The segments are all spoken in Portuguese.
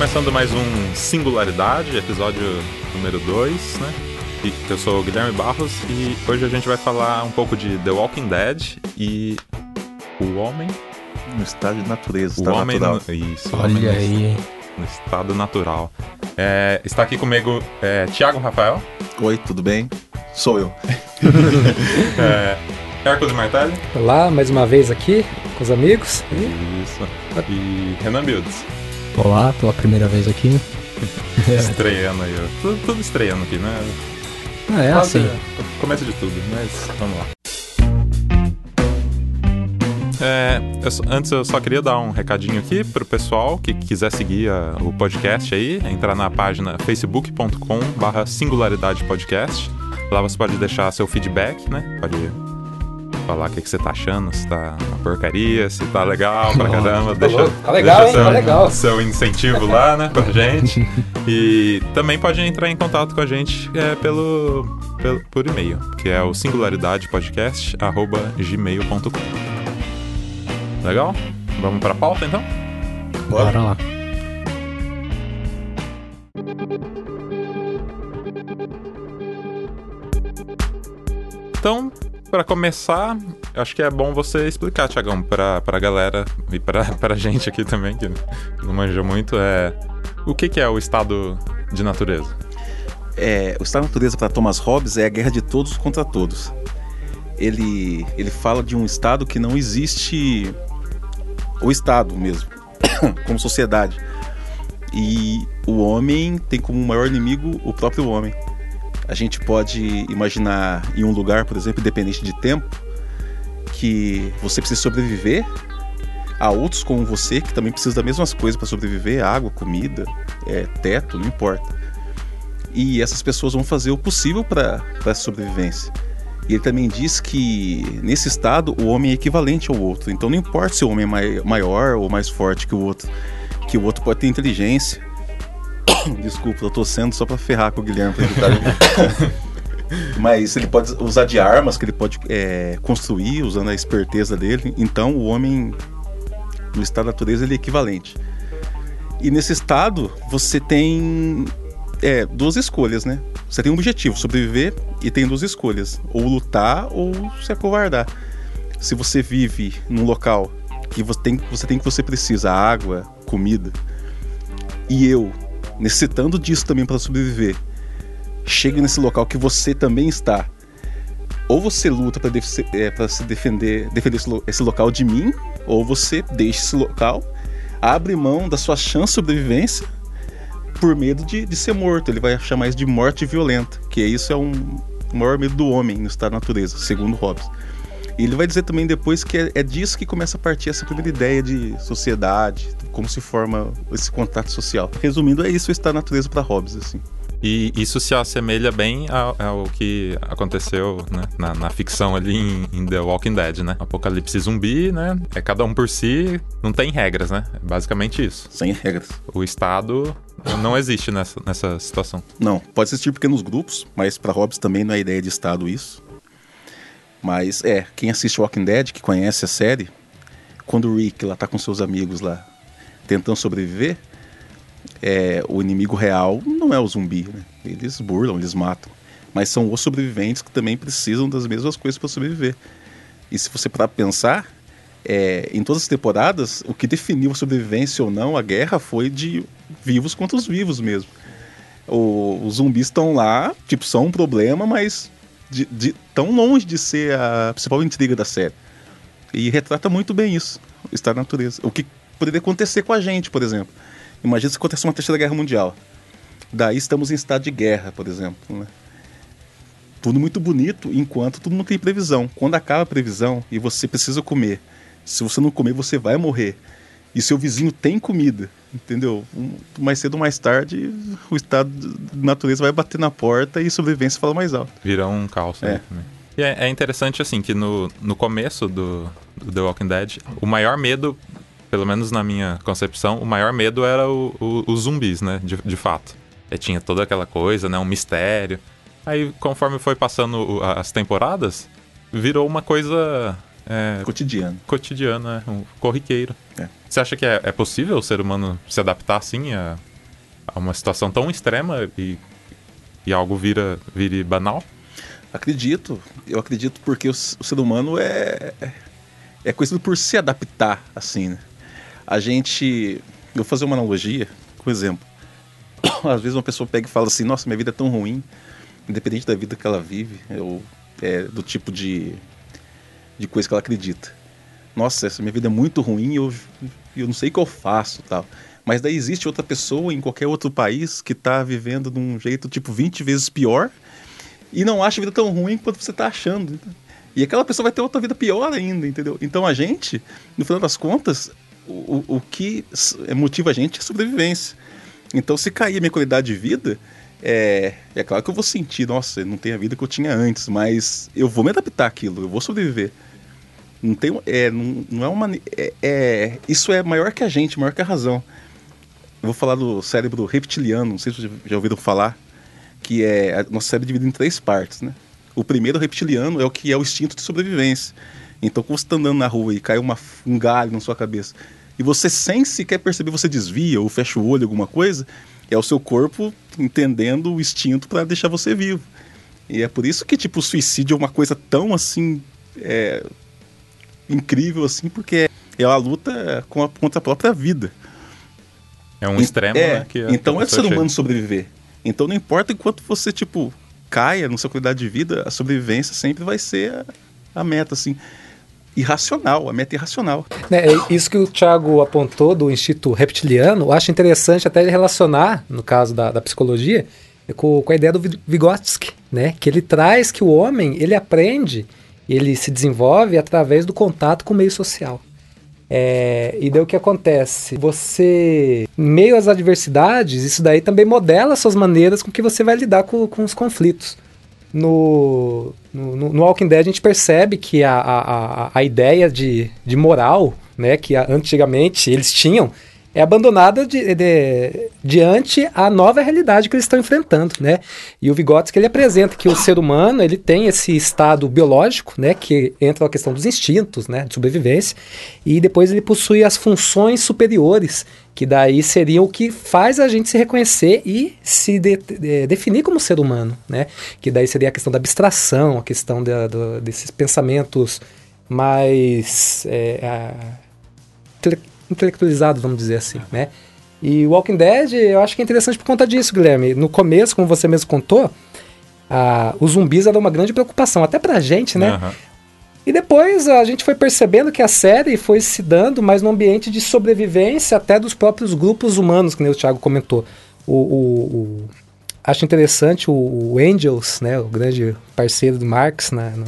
Começando mais um Singularidade, episódio número 2, né? E eu sou o Guilherme Barros e hoje a gente vai falar um pouco de The Walking Dead e o homem no estado de natureza, o estado homem natural. no, isso, homem Olha no, aí. no estado natural. É, está aqui comigo é, Tiago Rafael, Oi, tudo bem? Sou eu. é, Hércules Martelli Olá, mais uma vez aqui com os amigos. isso, e Renan Builds. Olá, pela primeira vez aqui. Estreando aí, ó. tudo, tudo estreando aqui, né? Ah, é Quase assim. Começo de tudo, mas vamos lá. É, eu só- antes eu só queria dar um recadinho aqui pro pessoal que quiser seguir a- o podcast aí, é entrar na página facebook.com barra singularidade podcast. Lá você pode deixar seu feedback, né? Pode falar o que, que você tá achando, se tá uma porcaria, se tá legal pra caramba. Deixa, louco, tá legal, deixa hein? seu, Tá legal. seu incentivo lá, né, pra gente. E também pode entrar em contato com a gente é, pelo, pelo- por e-mail, que é o singularidadepodcast.gmail.com. Legal? Vamos pra pauta então? Bora lá. Então, pra começar, acho que é bom você explicar, Tiagão, pra, pra galera e pra, pra gente aqui também, que não manja muito, é o que, que é o estado de natureza? É, o estado de natureza para Thomas Hobbes é a guerra de todos contra todos. Ele, ele fala de um estado que não existe o estado mesmo, como sociedade. E o homem tem como maior inimigo o próprio homem. A gente pode imaginar em um lugar, por exemplo, independente de tempo, que você precisa sobreviver. Há outros como você que também precisam das mesmas coisas para sobreviver: água, comida, é, teto, não importa. E essas pessoas vão fazer o possível para a sobrevivência. E ele também diz que nesse estado o homem é equivalente ao outro. Então não importa se o homem é mai- maior ou mais forte que o outro, que o outro pode ter inteligência. Desculpa, eu tô sendo só para ferrar com o Guilherme pra. Mas ele pode usar de armas que ele pode é, construir usando a esperteza dele. Então o homem no estado da natureza ele é equivalente. E nesse estado você tem é, duas escolhas, né? Você tem um objetivo, sobreviver, e tem duas escolhas: ou lutar ou se acovardar. Se você vive num local que você tem, você tem que você precisa água, comida, e eu necessitando disso também para sobreviver, chego nesse local que você também está. Ou você luta para se defender, defender esse, lo- esse local de mim, ou você deixa esse local, abre mão da sua chance de sobrevivência por medo de, de ser morto. Ele vai chamar isso de morte violenta, que isso é um o maior medo do homem no estado da natureza, segundo Hobbes. E ele vai dizer também depois que é, é disso que começa a partir essa primeira ideia de sociedade, como se forma esse contato social. Resumindo, é isso o estado da natureza para Hobbes, assim. E isso se assemelha bem ao, ao que aconteceu né, na, na ficção ali em, em The Walking Dead, né? Apocalipse zumbi, né? É cada um por si, não tem regras, né? É basicamente isso. Sem regras. O Estado não existe nessa, nessa situação. Não, pode existir pequenos grupos, mas para Hobbes também não é ideia de Estado isso. Mas é, quem assiste Walking Dead, que conhece a série, quando o Rick lá tá com seus amigos lá tentando sobreviver, é, o inimigo real não é o zumbi, né? Eles burlam, eles matam. Mas são os sobreviventes que também precisam das mesmas coisas para sobreviver. E se você parar pra pensar, é, em todas as temporadas, o que definiu a sobrevivência ou não, a guerra, foi de vivos contra os vivos mesmo. O- os zumbis estão lá, tipo, são um problema, mas de, de- tão longe de ser a principal intriga da série. E retrata muito bem isso, o estado da natureza. O que poderia acontecer com a gente, por exemplo. Imagina se acontecesse uma terceira guerra mundial. Daí estamos em estado de guerra, por exemplo. Né? Tudo muito bonito, enquanto tudo não tem previsão. Quando acaba a previsão e você precisa comer, se você não comer, você vai morrer. E seu vizinho tem comida, entendeu? Um- mais cedo ou mais tarde, o estado de natureza vai bater na porta e sobrevivência fala mais alto. Vira um caos. É. né, também. E é, é interessante, assim, que no, no começo do, do The Walking Dead, o maior medo, pelo menos na minha concepção, o maior medo era o- o- os zumbis, né? De, de fato. E tinha toda aquela coisa, né? Um mistério. Aí, conforme foi passando as temporadas, virou uma coisa é, Cotidiano. cotidiana, né, um corriqueiro. Você acha que é, é possível o ser humano se adaptar assim a, a uma situação tão extrema e, e algo vira, vire banal? Acredito, eu acredito porque o, o ser humano é, é conhecido por se adaptar, assim, né? A gente, eu vou fazer uma analogia, por exemplo, às vezes uma pessoa pega e fala assim, nossa, minha vida é tão ruim, independente da vida que ela vive, ou é, do tipo de, de coisa que ela acredita. Nossa, essa minha vida é muito ruim, eu, eu não sei o que eu faço, tal. Mas daí existe outra pessoa em qualquer outro país que está vivendo de um jeito tipo 20 vezes pior e não acha a vida tão ruim quanto você está achando. E aquela pessoa vai ter outra vida pior ainda, entendeu? Então a gente, no final das contas, o, o que motiva a gente é a sobrevivência. Então se cair a minha qualidade de vida, é, é claro que eu vou sentir, nossa, não tem a vida que eu tinha antes, mas eu vou me adaptar àquilo, eu vou sobreviver. Não tem, é, não, não é uma, é, é, isso é maior que a gente, maior que a razão. Eu vou falar do cérebro reptiliano, não sei se vocês já ouviram falar que é nosso cérebro dividido em três partes, né? O primeiro reptiliano é o que é o instinto de sobrevivência. Então, quando você está andando na rua e cai uma, um galho na sua cabeça e você sem sequer perceber você desvia ou fecha o olho alguma coisa, é o seu corpo entendendo o instinto para deixar você vivo. E é por isso que tipo o suicídio é uma coisa tão assim é, incrível assim, porque é uma luta contra a própria vida. É um extremo, é, né? Que então é do ser humano sobreviver. Então não importa enquanto você, tipo, caia na sua qualidade de vida, a sobrevivência sempre vai ser a, a meta, assim. Irracional, a meta irracional. É, isso que o Thiago apontou do Instituto Reptiliano, eu acho interessante até relacionar, no caso da, da psicologia, com, com, a ideia do Vygotsky, né? Que ele traz que o homem, ele aprende, ele se desenvolve através do contato com o meio social. É, e daí o que acontece? Você, meio às adversidades, isso daí também modela suas maneiras com que você vai lidar com, com os conflitos. No, no, no Walking Dead a gente percebe que a, a, a ideia de, de moral, né, que antigamente eles tinham, é abandonada de, de, diante a nova realidade que eles estão enfrentando, né? E o Vygotsky ele apresenta que o ser humano ele tem esse estado biológico, né, que entra a questão dos instintos, né, de sobrevivência, e depois ele possui as funções superiores, que daí seria o que faz a gente se reconhecer e se de, de, definir como ser humano, né? Que daí seria a questão da abstração, a questão de, de, desses pensamentos mais é, a, intelectualizado, vamos dizer assim, né? E Walking Dead, eu acho que é interessante por conta disso, Guilherme. No começo, como você mesmo contou, a, os zumbis eram uma grande preocupação, até pra gente, né? Uhum. E depois a gente foi percebendo que a série foi se dando mais no ambiente de sobrevivência até dos próprios grupos humanos, que nem o Thiago comentou. O, o, o acho interessante o, o, Angels, né, o grande parceiro do Marx na, no,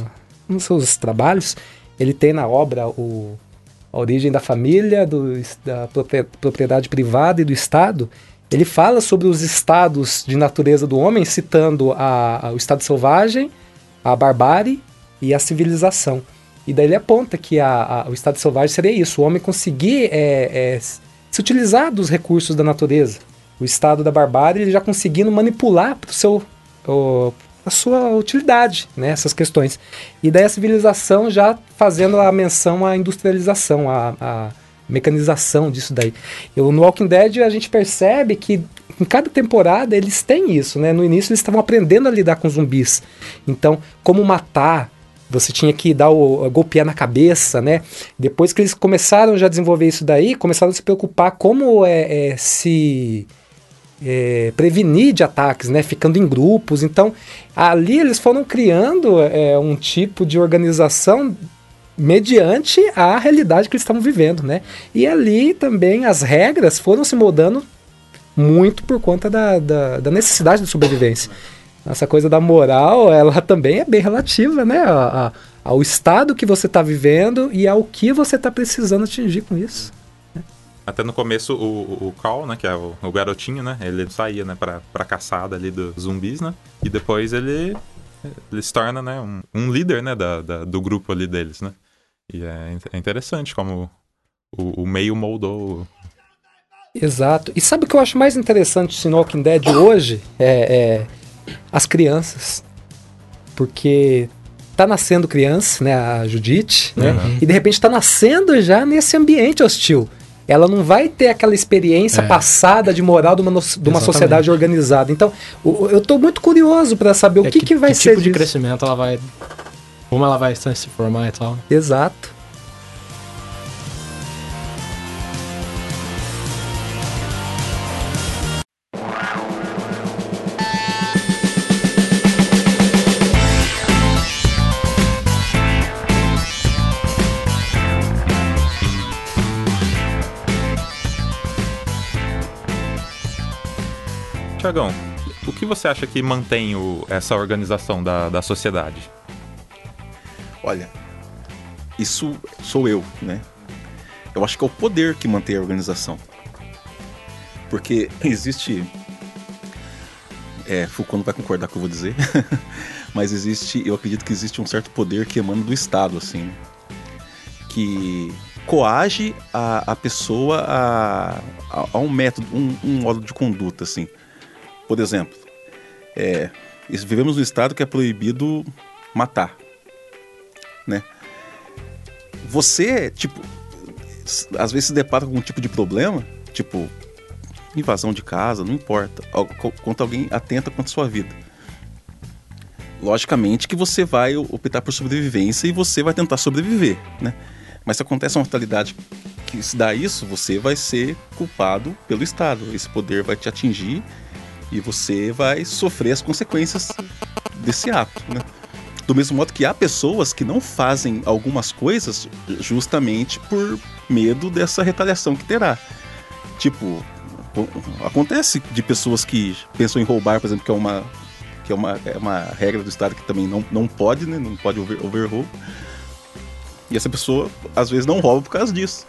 nos seus trabalhos, ele tem na obra o a origem da família, do, da propriedade privada e do Estado, ele fala sobre os estados de natureza do homem, citando a, a, o estado selvagem, a barbárie e a civilização. E daí ele aponta que a, o estado selvagem seria isso, o homem conseguir é, é, se utilizar dos recursos da natureza. O estado da barbárie ele já conseguindo manipular para o seu, a sua utilidade, né, questões. E daí a civilização já fazendo a menção à industrialização, à, à mecanização disso daí. Eu, no Walking Dead a gente percebe que em cada temporada eles têm isso, né? No início eles estavam aprendendo a lidar com zumbis. Então, como matar, você tinha que dar o golpear na cabeça, né? Depois que eles começaram já a desenvolver isso daí, começaram a se preocupar como é, é se é, prevenir de ataques, né, ficando em grupos. Então, ali eles foram criando é, um tipo de organização mediante a realidade que eles estavam vivendo, né? E ali também as regras foram se mudando muito por conta da, da, da necessidade de sobrevivência. Essa coisa da moral, ela também é bem relativa, né? A, a, ao estado que você está vivendo e ao que você está precisando atingir com isso. Até no começo, o, o Cal, né, que é o, o, garotinho, né, ele saía, né, pra, pra caçada ali dos zumbis, né, e depois ele, ele se torna, né, um, um líder, né, da, da, do grupo ali deles, né. E é, é interessante como o, o, meio moldou. Exato. E sabe o que eu acho mais interessante no Walking Dead hoje? É, é as crianças. Porque tá nascendo criança, né, a Judite, né, uhum. e de repente tá nascendo já nesse ambiente hostil. Ela não vai ter aquela experiência é. passada de moral de uma, de uma sociedade organizada. Então, o, eu estou muito curioso para saber o é que, que, que, vai que ser. tipo de crescimento ela vai. Como ela vai se formar e tal. Exato. Tiagão, o que você acha que mantém o, essa organização da, da sociedade? Olha, isso sou eu, né? Eu acho que é o poder que mantém a organização. Porque existe. É, Foucault não vai concordar com o que eu vou dizer, mas existe, eu acredito que existe um certo poder que emana do Estado, assim, que coage a, a pessoa a, a, a um método, um, um modo de conduta, assim. Por exemplo, é, vivemos num estado que é proibido matar, né? Você, tipo, às vezes se depara com algum tipo de problema, tipo invasão de casa, não importa, quanto alguém atenta contra sua vida. Logicamente que você vai optar por sobrevivência e você vai tentar sobreviver, né? Mas se acontece uma fatalidade que se dá isso, você vai ser culpado pelo Estado. Esse poder vai te atingir e você vai sofrer as consequências desse ato, né? Do mesmo modo que há pessoas que não fazem algumas coisas justamente por medo dessa retaliação que terá. Tipo, acontece de pessoas que pensam em roubar, por exemplo, que é uma que é uma, é uma regra do Estado que também não, não pode, né? Não pode over, over roubo. E essa pessoa, às vezes, não rouba por causa disso.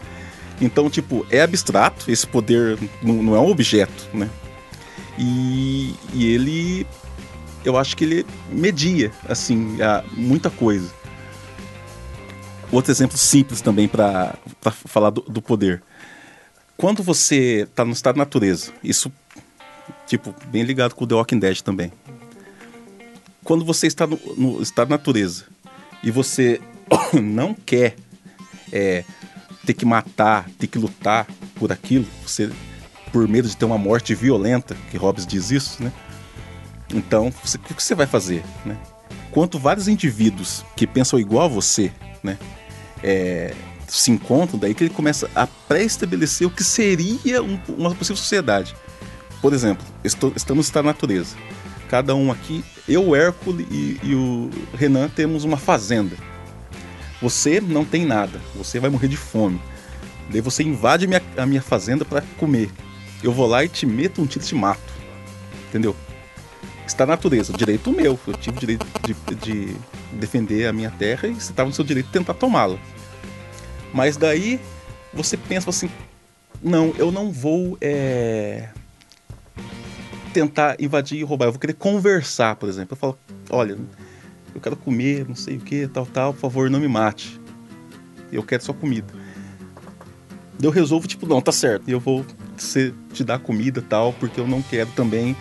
Então, tipo, é abstrato, esse poder não, não é um objeto, né? E, e ele, eu acho que ele media, assim, muita coisa. Outro exemplo simples também para falar do, do, poder. Quando você está no estado de natureza, isso, tipo, bem ligado com o The Walking Dead também. Quando você está no, no estado de natureza e você não quer é, ter que matar, ter que lutar por aquilo, você por medo de ter uma morte violenta, que Hobbes diz isso, né? Então, o que você vai fazer, né? Quanto vários indivíduos que pensam igual a você, né? É, se encontram, daí que ele começa a pré-estabelecer o que seria um, uma possível sociedade. Por exemplo, estou, estamos na natureza. Cada um aqui, eu, Hércules e, e o Renan temos uma fazenda. Você não tem nada, você vai morrer de fome. Daí você invade minha, a minha fazenda para comer eu vou lá e te meto um tiro e te mato. Entendeu? Está na natureza, direito meu. Eu tive o direito de, de defender a minha terra e você estava no seu direito de tentar tomá-la. Mas daí você pensa assim: não, eu não vou é, tentar invadir e roubar, eu vou querer conversar, por exemplo. Eu falo: olha, eu quero comer, não sei o que, tal, tal, por favor, não me mate. Eu quero só comida. Eu resolvo, tipo, não, tá certo. E eu vou você te dar comida tal, porque eu não quero também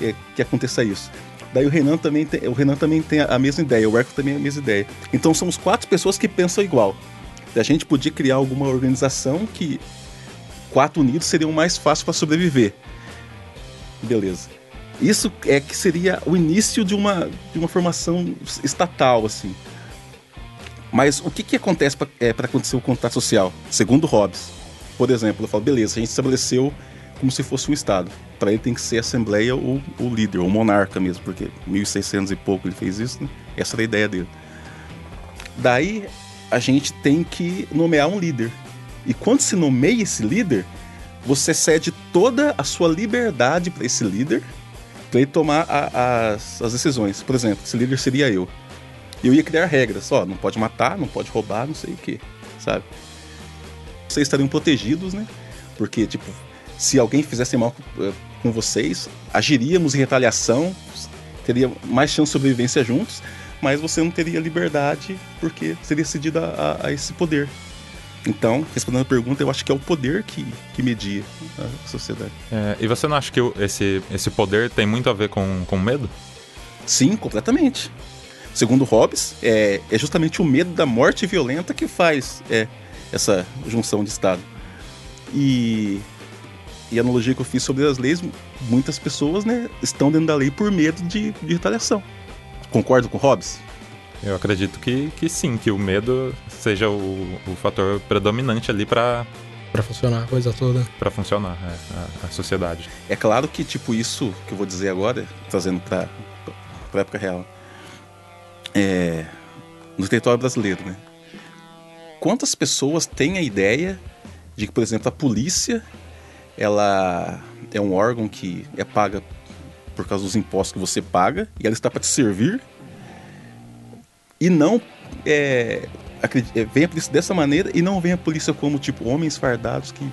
é, que aconteça isso. Daí o Renan também tem, o Renan também tem a mesma ideia, o Erco também a mesma ideia. Então somos quatro pessoas que pensam igual. A gente podia criar alguma organização que quatro unidos seriam mais fácil para sobreviver. Beleza. Isso é que seria o início de uma, de uma formação estatal, assim. Mas o que, que acontece para é, acontecer o contato social? Segundo Hobbes, por exemplo, eu falo, beleza, a gente estabeleceu como se fosse um Estado. Para ele tem que ser a Assembleia ou o líder, ou o monarca mesmo, porque 1600 e pouco ele fez isso, né? Essa era a ideia dele. Daí a gente tem que nomear um líder. E quando se nomeia esse líder, você cede toda a sua liberdade para esse líder, para ele tomar a, as, as decisões. Por exemplo, esse líder seria eu. Eu ia criar regras, ó, não pode matar, não pode roubar, não sei o que, sabe? Vocês estariam protegidos, né? Porque, tipo, se alguém fizesse mal eh, com vocês, agiríamos em retaliação, teria mais chance de sobrevivência juntos, mas você não teria liberdade porque seria cedido a, a, a esse poder. Então, respondendo a pergunta, eu acho que é o poder que, que media a sociedade. É, e você não acha que esse, esse poder tem muito a ver com, com medo? Sim, completamente. Segundo Hobbes, é, é justamente o medo da morte violenta que faz é, essa junção de Estado. E, e a analogia que eu fiz sobre as leis, muitas pessoas né, estão dentro da lei por medo de, de retaliação. Concordo com o Hobbes? Eu acredito que, que sim, que o medo seja o, o fator predominante ali para para funcionar a coisa toda. Para funcionar é, a, a, sociedade. É claro que, tipo, isso que eu vou dizer agora, trazendo para a época real, é, no território brasileiro, né? Quantas pessoas têm a ideia de que, por exemplo, a polícia ela é um órgão que é paga por causa dos impostos que você paga e ela está para te servir e não é, é, vem a polícia dessa maneira e não vem a polícia como tipo homens fardados que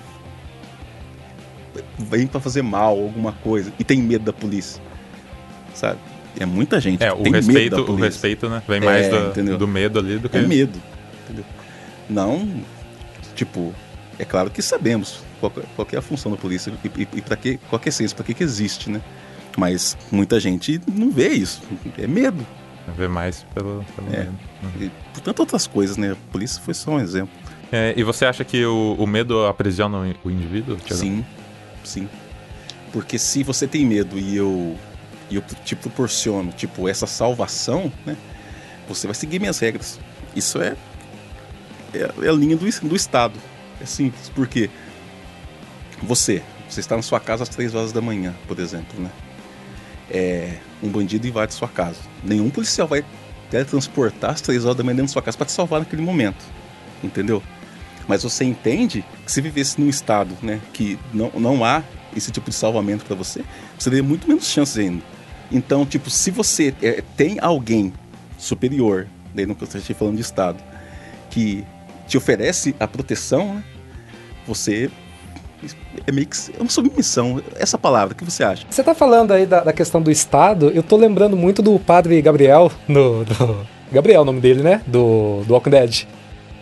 vêm para fazer mal alguma coisa e tem medo da polícia sabe? É muita gente é o respeito o respeito né? Vem mais é, do, do, medo ali do que é medo entendeu? Não tipo é claro que sabemos qual, qual é a função da polícia e, e, e para que qual é a essência para que que existe né mas muita gente não vê isso é medo Ver mais pelo, pelo é. medo. Uhum. E por tantas outras coisas, né? A polícia foi só um exemplo. É, e você acha que o, o medo aprisiona o indivíduo? Thiago? Sim, sim. Porque se você tem medo e eu, e eu te proporciono, tipo, essa salvação, né? Você vai seguir minhas regras. Isso é, é, é a linha do, do Estado. É simples, porque você, você está na sua casa às três horas da manhã, por exemplo, né? É, um bandido invade sua casa. Nenhum policial vai teletransportar às três horas da manhã dentro da sua casa para te salvar naquele momento. Entendeu? Mas você entende que se vivesse num estado né, que não, não há esse tipo de salvamento para você, você teria muito menos chances ainda. Então, tipo, se você é, tem alguém superior, daí não estou falando de estado, que te oferece a proteção, né, você é meio que é uma submissão. Essa palavra, o que você acha? Você tá falando aí da, da questão do Estado, eu tô lembrando muito do padre Gabriel, no, do, Gabriel é o nome dele, né? Do, do Walking Dead.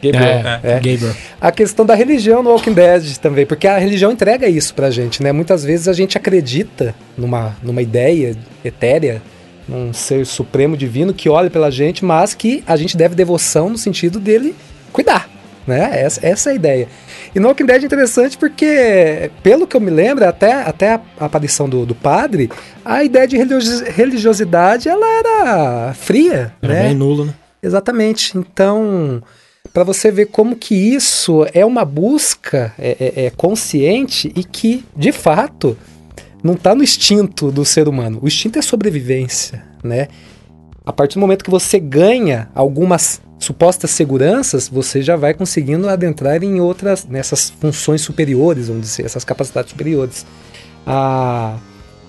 Gabriel. É, é. Gabriel. A questão da religião no Walking Dead também, porque a religião entrega isso pra gente, né? Muitas vezes a gente acredita numa, numa ideia etérea, num ser supremo divino que olha pela gente, mas que a gente deve devoção no sentido dele né? Essa, essa é a ideia. E no Walking Dead é interessante porque, pelo que eu me lembro, até, até a aparição do, do padre, a ideia de religiosidade ela era fria. Era né? bem nula, né? Exatamente. Então, para você ver como que isso é uma busca é, é, é consciente e que, de fato, não está no instinto do ser humano. O instinto é sobrevivência, né? A partir do momento que você ganha algumas supostas seguranças, você já vai conseguindo adentrar em outras, nessas funções superiores, vamos dizer, essas capacidades superiores. Ah,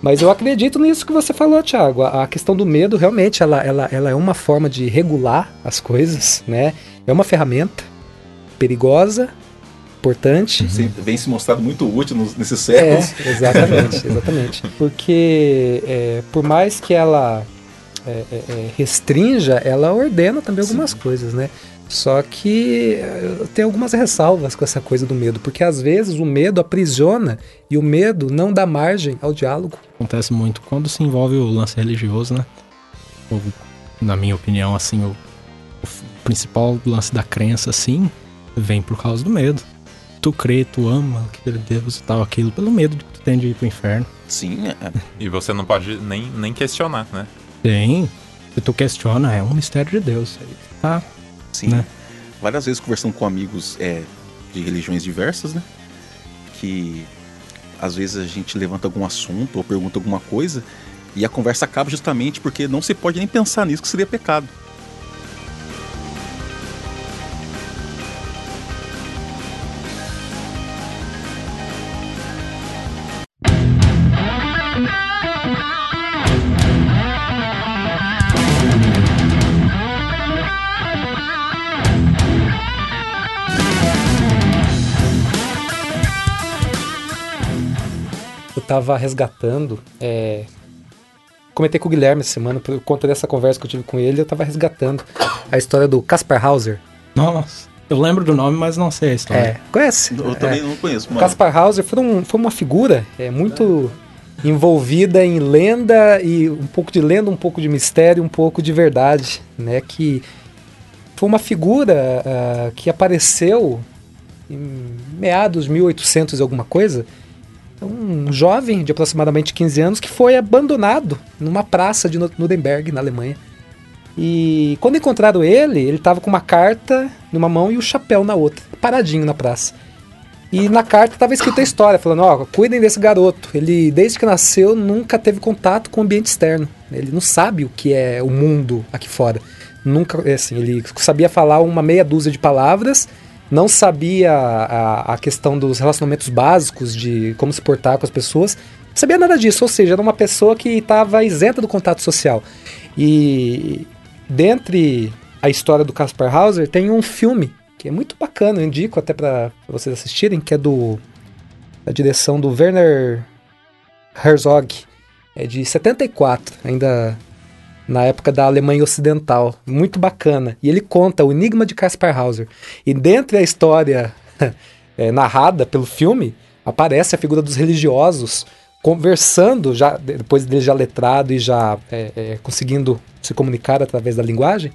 mas eu acredito nisso que você falou, Thiago. A, a questão do medo, realmente, ela, ela, ela é uma forma de regular as coisas, né? É uma ferramenta perigosa, importante. Sim, vem se mostrado muito útil nesses séculos. É, exatamente, exatamente. Porque é, por mais que ela é, é, é, restrinja, ela ordena também algumas Sim. coisas, né? Só que eh, tem algumas ressalvas com essa coisa do medo, porque às vezes o medo aprisiona e o medo não dá margem ao diálogo. Acontece muito quando se envolve o lance religioso, né? Ou, na minha opinião, assim, o, o principal lance da crença, assim, vem por causa do medo. Tu crê, tu ama aquele Deus e tal, aquilo, pelo medo que tu tem de ir pro inferno. Sim, é. E você não pode nem, nem questionar, né? Tem. Se tu questiona, é um mistério de Deus. Tá. Sim. Né? Várias vezes conversando com amigos é, de religiões diversas, né? Que às vezes a gente levanta algum assunto ou pergunta alguma coisa e a conversa acaba justamente porque não se pode nem pensar nisso que seria pecado. Tava resgatando. É... Comentei com o Guilherme essa semana, por conta dessa conversa que eu tive com ele, eu tava resgatando a história do Caspar Hauser. Nossa. Eu lembro do nome, mas não sei a história. É, conhece? Eu também é. não conheço. Mano. Caspar Hauser foi, um, foi uma figura é, muito envolvida em lenda e um pouco de lenda, um pouco de mistério, um pouco de verdade, né? Que foi uma figura uh, que apareceu em meados de 1800 e alguma coisa, um jovem de aproximadamente 15 anos que foi abandonado numa praça de Nuremberg, na Alemanha. E quando encontraram ele, ele estava com uma carta numa mão e o chapéu na outra, paradinho na praça. E na carta estava escrita a história, falando: ó, cuidem desse garoto. Ele, desde que nasceu, nunca teve contato com o ambiente externo. Ele não sabe o que é o mundo aqui fora. Nunca, é assim, ele sabia falar uma meia dúzia de palavras, não sabia a, a questão dos relacionamentos básicos, de como se portar com as pessoas. Não sabia nada disso, ou seja, era uma pessoa que estava isenta do contato social. E dentre a história do Caspar Hauser, tem um filme que é muito bacana, eu indico até para vocês assistirem, que é do da direção do Werner Herzog, é de 74, ainda na época da Alemanha Ocidental, muito bacana. E ele conta o enigma de Caspar Hauser. E dentro da história é, narrada pelo filme, aparece a figura dos religiosos conversando, já depois dele já letrado e já é, é, conseguindo se comunicar através da linguagem,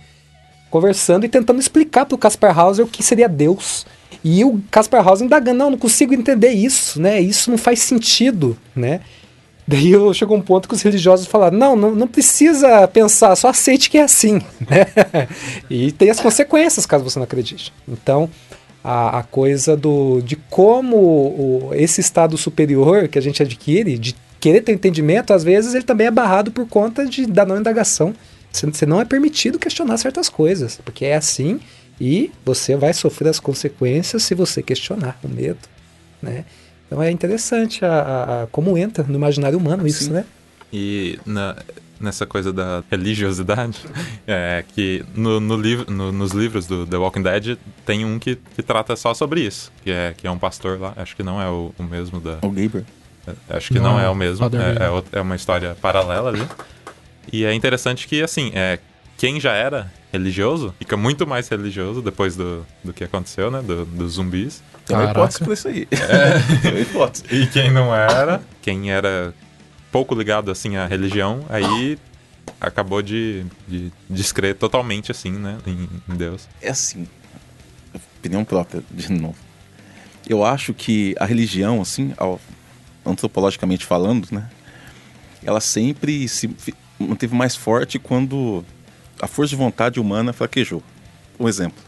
conversando e tentando explicar para o Caspar Hauser o que seria Deus. E o Caspar Hauser indagando, não, não consigo entender isso, né? Isso não faz sentido, né? Daí chegou um ponto que os religiosos falaram: não, não, não precisa pensar, só aceite que é assim. Né? e tem as consequências caso você não acredite. Então, a, a coisa do, de como o, esse estado superior que a gente adquire, de querer ter entendimento, às vezes ele também é barrado por conta de, da não indagação. Você, você não é permitido questionar certas coisas, porque é assim e você vai sofrer as consequências se você questionar o medo. Né? Então é interessante a, a, a como entra no imaginário humano isso, Sim. né? E na, nessa coisa da religiosidade, é que no, no livro, no, nos livros do The Walking Dead tem um que, que trata só sobre isso, que é, que é um pastor lá, acho que não é o, o mesmo da... O Gabriel. É, acho que não, não é o mesmo, é, é, é, uma história paralela ali. E é interessante que, assim, é, quem já era religioso fica muito mais religioso depois do, do que aconteceu, né? Do, dos zumbis. Tem uma hipótese pra isso aí. É. Tem uma hipótese. E quem não era, quem era pouco ligado, assim, à religião, aí acabou de, de descrer totalmente, assim, né? Em, em Deus. É assim, opinião própria, de novo. Eu acho que a religião, assim, antropologicamente falando, né? Ela sempre se manteve mais forte quando a força de vontade humana fraquejou. Um exemplo,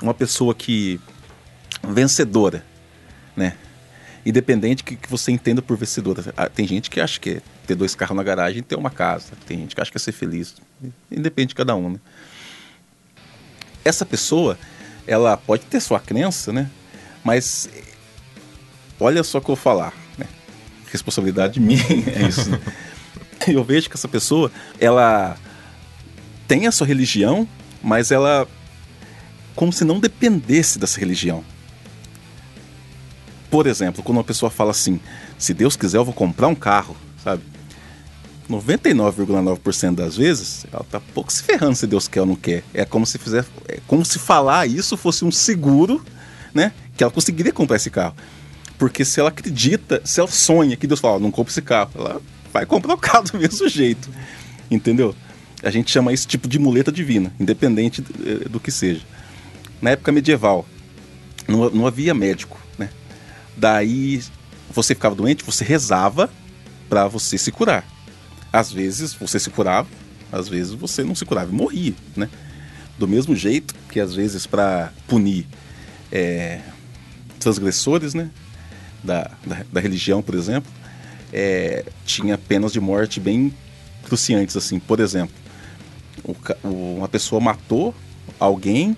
uma pessoa que vencedora, né? Independente que, que você entenda por vencedora. Ah, tem gente que acha que é ter dois carros na garagem e ter uma casa. Tem gente que acha que é ser feliz. Independe de cada um, né? Essa pessoa, ela pode ter sua crença, né? Mas olha só o que eu vou falar, né? Responsabilidade minha é isso. Né? eu vejo que essa pessoa, ela tem a sua religião, mas ela como se não dependesse dessa religião. Por exemplo, quando uma pessoa fala assim: se Deus quiser, eu vou comprar um carro, sabe? 99,9% das vezes, ela tá pouco se ferrando se Deus quer ou não quer. É como se fizer, é como se falar isso fosse um seguro, né? Que ela conseguiria comprar esse carro. Porque se ela acredita, se ela sonha que Deus fala, não compra esse carro, ela vai comprar o carro do mesmo jeito. Entendeu? A gente chama isso tipo de muleta divina, independente do, do que seja. Na época medieval, não, não havia médico? Daí você ficava doente, você rezava para você se curar. Às vezes você se curava, às vezes você não se curava morria, né? Do mesmo jeito que às vezes para punir é, transgressores, né? Da, da, da, religião, por exemplo, é, tinha penas de morte bem cruciantes, assim. Por exemplo, o, uma pessoa matou alguém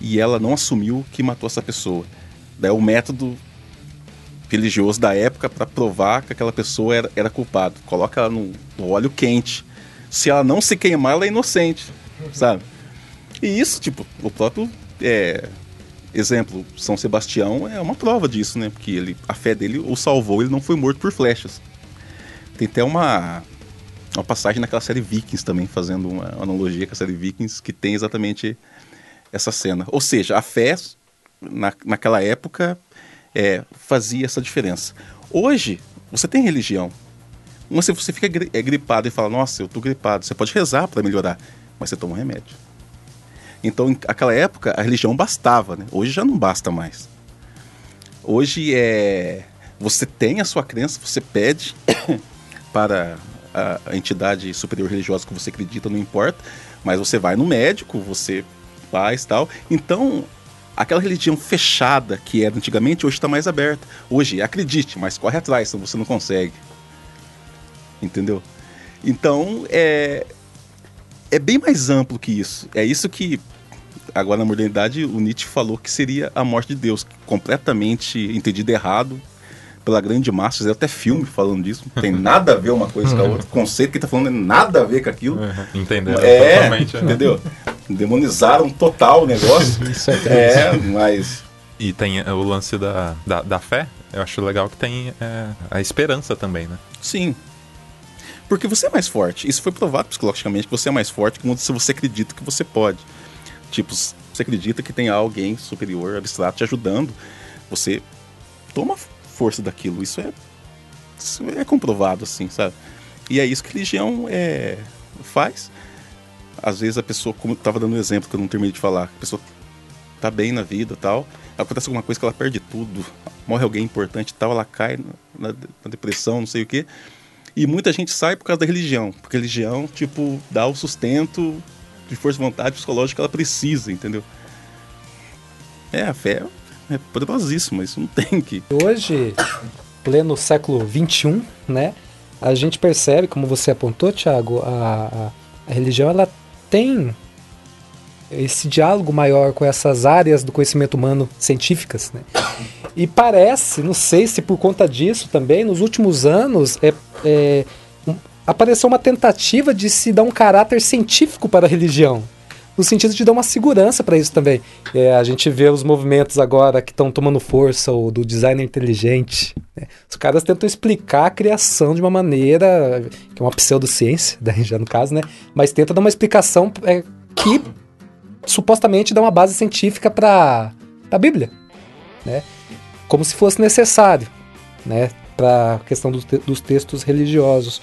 e ela não assumiu que matou essa pessoa. Daí o método religioso da época para provar que aquela pessoa era, era culpada. Coloca ela no, no, óleo quente. Se ela não se queimar, ela é inocente, sabe? E isso, tipo, o próprio é, exemplo, São Sebastião é uma prova disso, né? Porque ele, a fé dele o salvou, ele não foi morto por flechas. Tem até uma, uma passagem naquela série Vikings também, fazendo uma analogia com a série Vikings, que tem exatamente essa cena. Ou seja, a fé, na, naquela época, é, fazia essa diferença. Hoje, você tem religião. Você, você fica gri, é, gripado e fala, nossa, eu tô gripado. Você pode rezar para melhorar, mas você toma um remédio. Então, naquela época, a religião bastava, né? Hoje já não basta mais. Hoje é. Você tem a sua crença, você pede para a entidade superior religiosa que você acredita, não importa, mas você vai no médico, você faz tal. Então, aquela religião fechada que era antigamente, hoje está mais aberta. Hoje, acredite, mas corre atrás, senão você não consegue. Entendeu? Então, é, é bem mais amplo que isso. É isso que, agora na modernidade, o Nietzsche falou que seria a morte de Deus, completamente entendido errado pela grande massa. Fizeram até filme falando disso. Não tem nada a ver uma coisa com a outra. O conceito que está falando é nada a ver com aquilo. Uhum. Entenderam é, totalmente. É. Entendeu? Demonizaram total o negócio. isso é, é mas... E tem o lance da, da, da fé. Eu acho legal que tem é, a esperança também, né? Sim, porque você é mais forte. Isso foi provado psicologicamente que você é mais forte quando você acredita que você pode. Tipo, você acredita que tem alguém superior, abstrato, te ajudando. Você toma força daquilo. Isso é, isso é comprovado, assim, sabe? E é isso que a religião é, faz. Às vezes a pessoa, como eu tava dando um exemplo que eu não terminei de falar, a pessoa tá bem na vida tal, acontece alguma coisa que ela perde tudo, morre alguém importante tal, ela cai na, na depressão, não sei o que e muita gente sai por causa da religião, porque religião, tipo, dá o sustento de força de vontade psicológica que ela precisa, entendeu? É, a fé é poderosíssima, isso não tem que. Hoje, pleno século XXI, né? A gente percebe, como você apontou, Tiago, a, a, a religião ela tem esse diálogo maior com essas áreas do conhecimento humano científicas, né? E parece, não sei se por conta disso também, nos últimos anos é, é, apareceu uma tentativa de se dar um caráter científico para a religião. No sentido de dar uma segurança para isso também. É, a gente vê os movimentos agora que estão tomando força, o do design inteligente. Né? Os caras tentam explicar a criação de uma maneira, que é uma pseudociência, daí já no caso, né? Mas tenta dar uma explicação é, que supostamente dá uma base científica para a Bíblia. Né? como se fosse necessário, né, para a questão dos, te dos textos religiosos.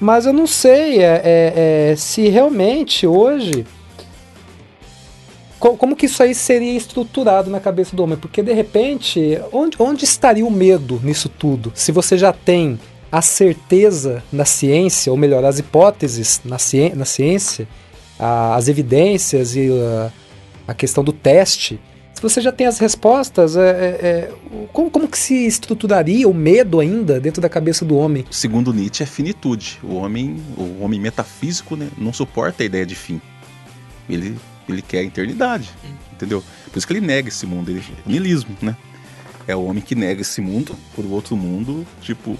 Mas eu não sei é, é, é, se realmente hoje como que isso aí seria estruturado na cabeça do homem? Porque de repente, onde, onde estaria o medo nisso tudo? Se você já tem a certeza na ciência, ou melhor, as hipóteses na, ci na ciência, a, as evidências e a, a questão do teste, se você já tem as respostas, é, é, é, como, como que se estruturaria o medo ainda dentro da cabeça do homem? Segundo Nietzsche, é finitude. O homem, o homem metafísico né, não suporta a ideia de fim. Ele, ele quer a eternidade, entendeu? Por isso que ele nega esse mundo, ele, é niilismo, né? É o homem que nega esse mundo por outro mundo, tipo,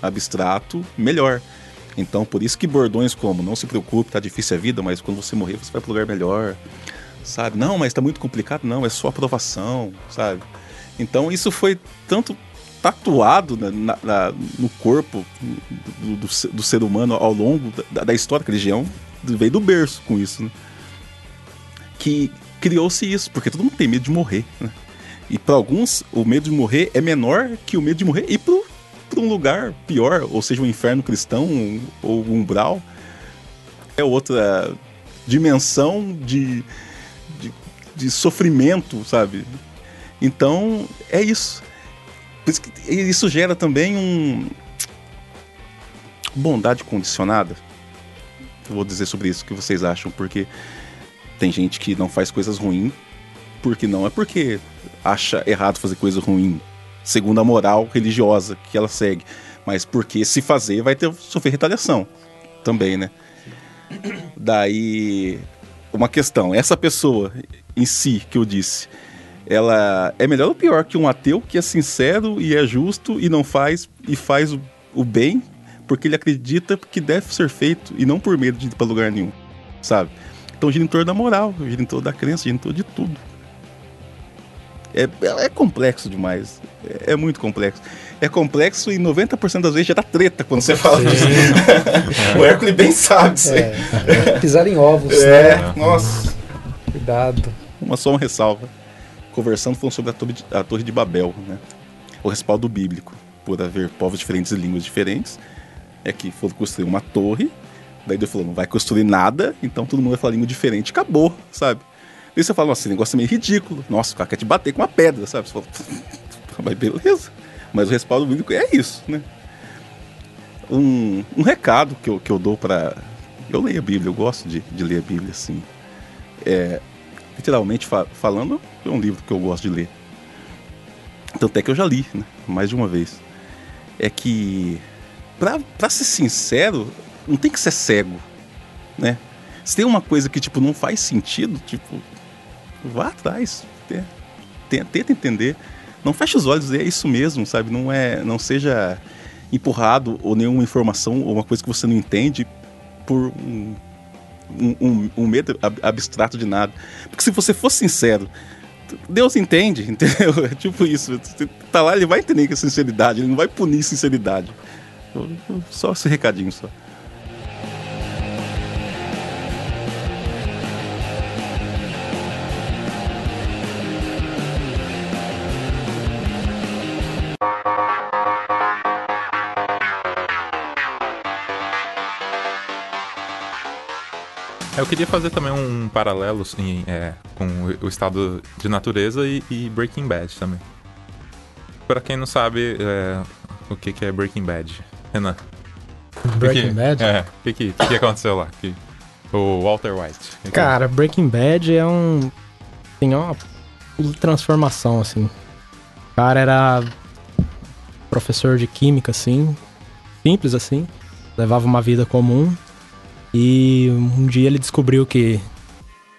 abstrato, melhor. Então, por isso que bordões como não se preocupe, tá difícil a vida, mas quando você morrer, você vai um lugar melhor sabe? Não, mas está muito complicado. Não, é só aprovação, sabe? Então isso foi tanto tatuado na, na, no corpo do, do, do, ser humano ao longo da, da história da religião, veio do berço com isso, né? Que criou-se isso, porque todo mundo tem medo de morrer, né? E para alguns, o medo de morrer é menor que o medo de morrer ir para um lugar pior, ou seja, um inferno cristão ou um umbral. É outra dimensão de, de sofrimento, sabe? Então, é isso. Isso gera também um. Bondade condicionada. Eu vou dizer sobre isso o que vocês acham, porque tem gente que não faz coisas ruins porque não é porque acha errado fazer coisa ruim, segundo a moral religiosa que ela segue, mas porque se fazer vai ter sofrer retaliação também, né? Daí uma questão, essa pessoa em si que eu disse, ela é melhor ou pior que um ateu que é sincero e é justo e não faz e faz o, o bem porque ele acredita que deve ser feito e não por medo de ir para lugar nenhum, sabe? Então gira em torno da moral, gira em torno da crença, gira em torno de tudo. É, é complexo demais. É, é, muito complexo. É complexo e 90% das vezes já dá treta quando você fala Sim. disso. o Hércules bem sabe isso é, pisar em ovos. É, né? nossa. Cuidado uma só uma ressalva. Conversando falando sobre a torre, de, a torre de Babel, né? O respaldo bíblico, por haver povos diferentes e línguas diferentes, é que foram construir uma torre, daí Deus falou, não vai construir nada, então todo mundo vai falar língua diferente, acabou, sabe? E você fala, nossa, esse negócio é meio ridículo. Nossa, o cara quer te bater com uma pedra, sabe? Você fala, Mas beleza. Mas o respaldo bíblico é isso, né? Um, um recado que eu, que eu dou para Eu leio a Bíblia, eu gosto de, de ler a Bíblia, assim. É, literalmente fa falando, é um livro que eu gosto de ler. Tanto é que eu já li, né? Mais de uma vez. É que, pra ser sincero, não tem que ser cego, né? Se tem uma coisa que, tipo, não faz sentido, tipo, vá atrás. Tenta entender. Não feche os olhos, é isso mesmo, sabe? Não é, não seja empurrado ou nenhuma informação ou uma coisa que você não entende por um, um, um medo abstrato de nada. Porque se você for sincero, Deus entende, entendeu? É tipo isso. Tá lá, ele vai entender que é sinceridade, ele não vai punir sinceridade. Só esse recadinho só. Eu queria fazer também um paralelo assim, é, com o estado de natureza e, e Breaking Bad também. Para quem não sabe é, o que, que é Breaking Bad, Renan. Breaking que, Bad? É, o que, que, que, aconteceu lá? Que, o Walter White. Cara, Breaking Bad é um. Tem uma transformação, assim. O cara era professor de química, assim. Simples, assim. Levava uma vida comum. E um dia ele descobriu que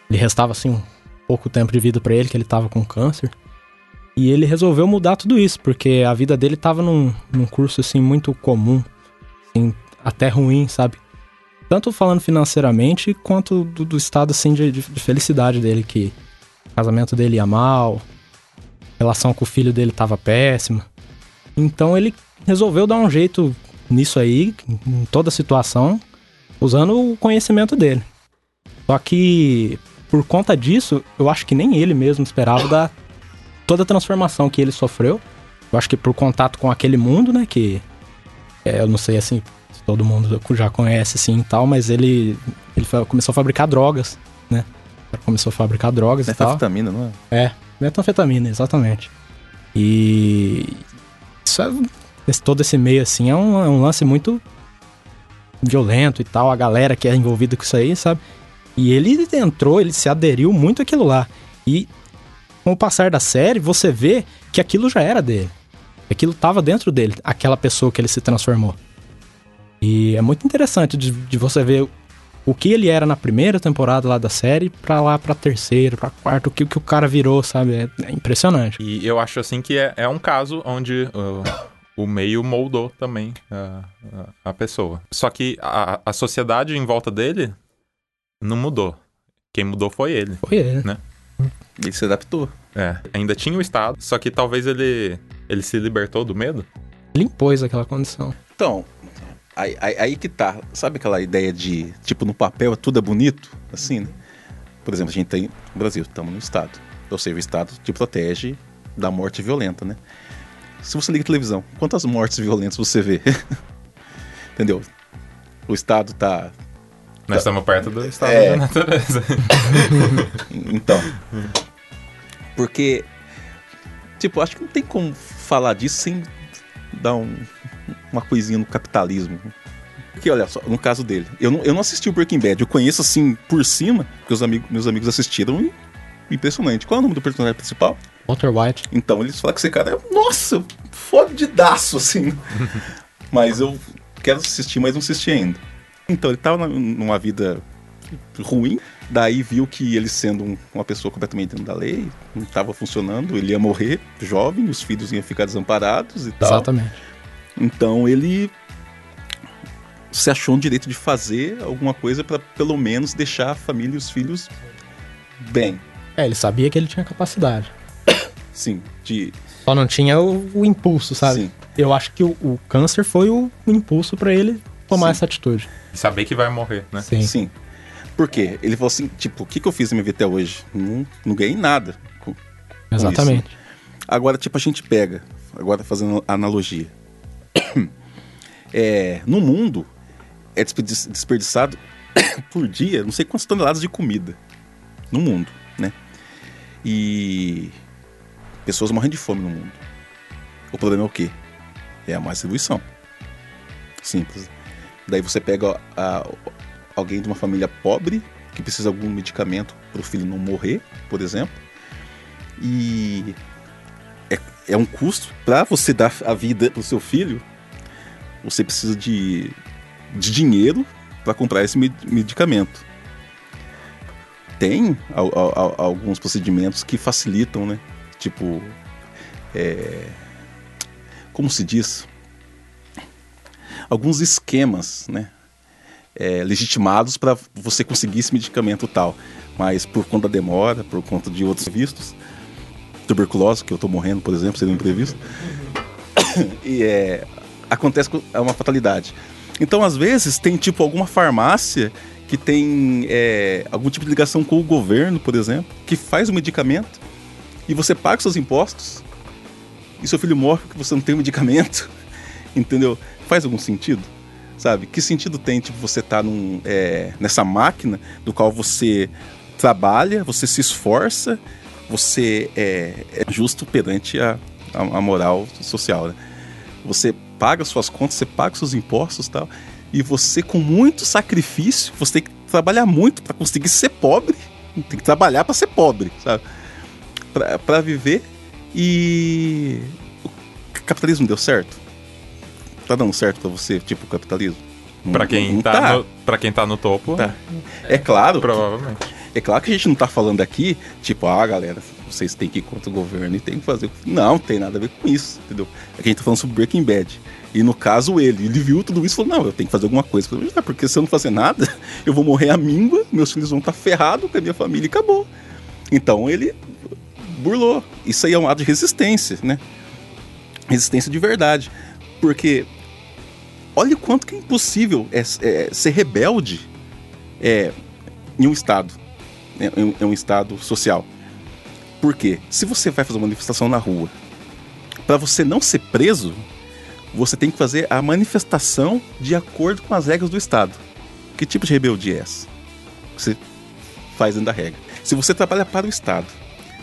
ele restava assim um pouco tempo de vida para ele, que ele tava com câncer. E ele resolveu mudar tudo isso, porque a vida dele tava num, num curso assim muito comum, assim, até ruim, sabe? Tanto falando financeiramente quanto do, do estado assim de, de, felicidade dele, que o casamento dele ia mal, a relação com o filho dele tava péssima. Então ele resolveu dar um jeito nisso aí, em toda a situação, usando o conhecimento dele. Só que, por conta disso, eu acho que nem ele mesmo esperava da toda a transformação que ele sofreu. Eu acho que por contato com aquele mundo, né, que é, eu não sei assim, se todo mundo já conhece assim e tal, mas ele ele começou a fabricar drogas, né? Começou a fabricar drogas metanfetamina, e tal. não é? É, metanfetamina, exatamente. E isso é, esse, todo esse meio assim é um, é um lance muito violento e tal, a galera que é envolvida com isso aí, sabe? E ele entrou, ele se aderiu muito àquilo lá. E com o passar da série, você vê que aquilo já era dele. Aquilo estava dentro dele, aquela pessoa que ele se transformou. E é muito interessante de, de, você ver o que ele era na primeira temporada lá da série pra lá pra terceira, pra quarta, o que, que o cara virou, sabe? É, é impressionante. E eu acho assim que é, é um caso onde. Uh o meio moldou também a, a, a pessoa. Só que a, a sociedade em volta dele não mudou. Quem mudou foi ele. Foi ele. Né? Ele se adaptou. É, ainda tinha o Estado, só que talvez ele, ele se libertou do medo. Ele impôs aquela condição. Então, aí, aí, aí, que tá. Sabe aquela ideia de, tipo, no papel tudo é bonito? Assim, né? Por exemplo, a gente tem no Brasil, estamos no Estado. Ou seja, o Estado te protege da morte violenta, né? Se você liga a televisão, quantas mortes violentas você vê? Entendeu? O Estado tá. Nós tá... estamos perto do estado é... da natureza. então. Porque. Tipo, acho que não tem como falar disso sem dar um, uma coisinha no capitalismo. Porque, olha só, no caso dele, eu não, eu não assisti o Breaking Bad, eu conheço assim por cima, porque os amigos, meus amigos assistiram e impressionante. Qual é o nome do personagem principal? Walter White. Então eles falam que esse cara é, nossa, fodidaço, assim. mas eu quero assistir, mas não assisti ainda. Então ele tava numa vida ruim, daí viu que ele sendo um, uma pessoa completamente dentro da lei, não estava funcionando, ele ia morrer jovem, os filhos iam ficar desamparados e tal. Exatamente. Então ele se achou um direito de fazer alguma coisa para pelo menos deixar a família e os filhos bem. É, ele sabia que ele tinha capacidade. Sim, de. Só não tinha o, o impulso, sabe? Sim. Eu acho que o, o câncer foi o, o impulso para ele tomar Sim. essa atitude. E saber que vai morrer, né? Sim. Sim. Por quê? Ele falou assim, tipo, o que, que eu fiz na minha vida até hoje? Não, não ganhei nada. Com, Exatamente. Com agora, tipo, a gente pega, agora fazendo analogia. é, no mundo, é desperdiçado por dia não sei quantas toneladas de comida. No mundo? E pessoas morrem de fome no mundo. O problema é o quê? É a má distribuição. Simples. Daí você pega a, alguém de uma família pobre que precisa de algum medicamento para o filho não morrer, por exemplo, e é, é um custo para você dar a vida para o seu filho. Você precisa de, de dinheiro para comprar esse medicamento. Tem alguns procedimentos que facilitam, né? Tipo, é, como se diz? Alguns esquemas, né? É, legitimados para você conseguir esse medicamento tal. Mas por conta da demora, por conta de outros vistos, tuberculose, que eu estou morrendo, por exemplo, um imprevisto, e é, acontece é uma fatalidade. Então, às vezes, tem tipo alguma farmácia que tem é, algum tipo de ligação com o governo, por exemplo, que faz o medicamento e você paga seus impostos e seu filho morre porque você não tem o medicamento, entendeu? Faz algum sentido? Sabe? Que sentido tem tipo, você estar tá é, nessa máquina do qual você trabalha, você se esforça, você é, é justo perante a, a, a moral social, né? Você paga suas contas, você paga seus impostos tal. E você, com muito sacrifício, você tem que trabalhar muito para conseguir ser pobre. Tem que trabalhar para ser pobre, sabe? Para viver. E. O capitalismo deu certo? Tá dando certo para você, tipo, o capitalismo? Para quem, tá tá. No, pra quem tá no topo. Tá. É claro. Provavelmente. É claro que a gente não tá falando aqui, tipo, ah, galera, vocês têm que ir contra o governo e tem que fazer. Não, tem nada a ver com isso, entendeu? Aqui a gente tá falando sobre Breaking Bad. E no caso, ele, ele viu tudo isso e falou: não, eu tenho que fazer alguma coisa. Falei, ah, porque se eu não fazer nada, eu vou morrer à míngua, meus filhos vão estar tá ferrados com a minha família e acabou. Então ele burlou. Isso aí é um ato de resistência, né? Resistência de verdade. Porque olha o quanto que é impossível é, é ser rebelde é, em um Estado. Né, em, em um Estado social. Porque se você vai fazer uma manifestação na rua, para você não ser preso, você tem que fazer a manifestação de acordo com as regras do Estado. Que tipo de rebeldia é essa? Você faz dentro da regra. Se você trabalha para o Estado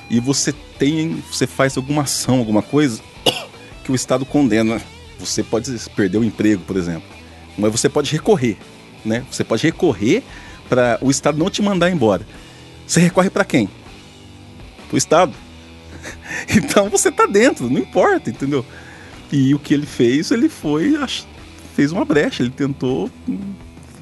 e você tem, você faz alguma ação, alguma coisa que o Estado condena, você pode perder o emprego, por exemplo. Mas você pode recorrer, né? Você pode recorrer para o Estado não te mandar embora. Você recorre para quem? Para o Estado. Então você está dentro, não importa, entendeu? E o que ele fez, ele foi, fez uma brecha, ele tentou,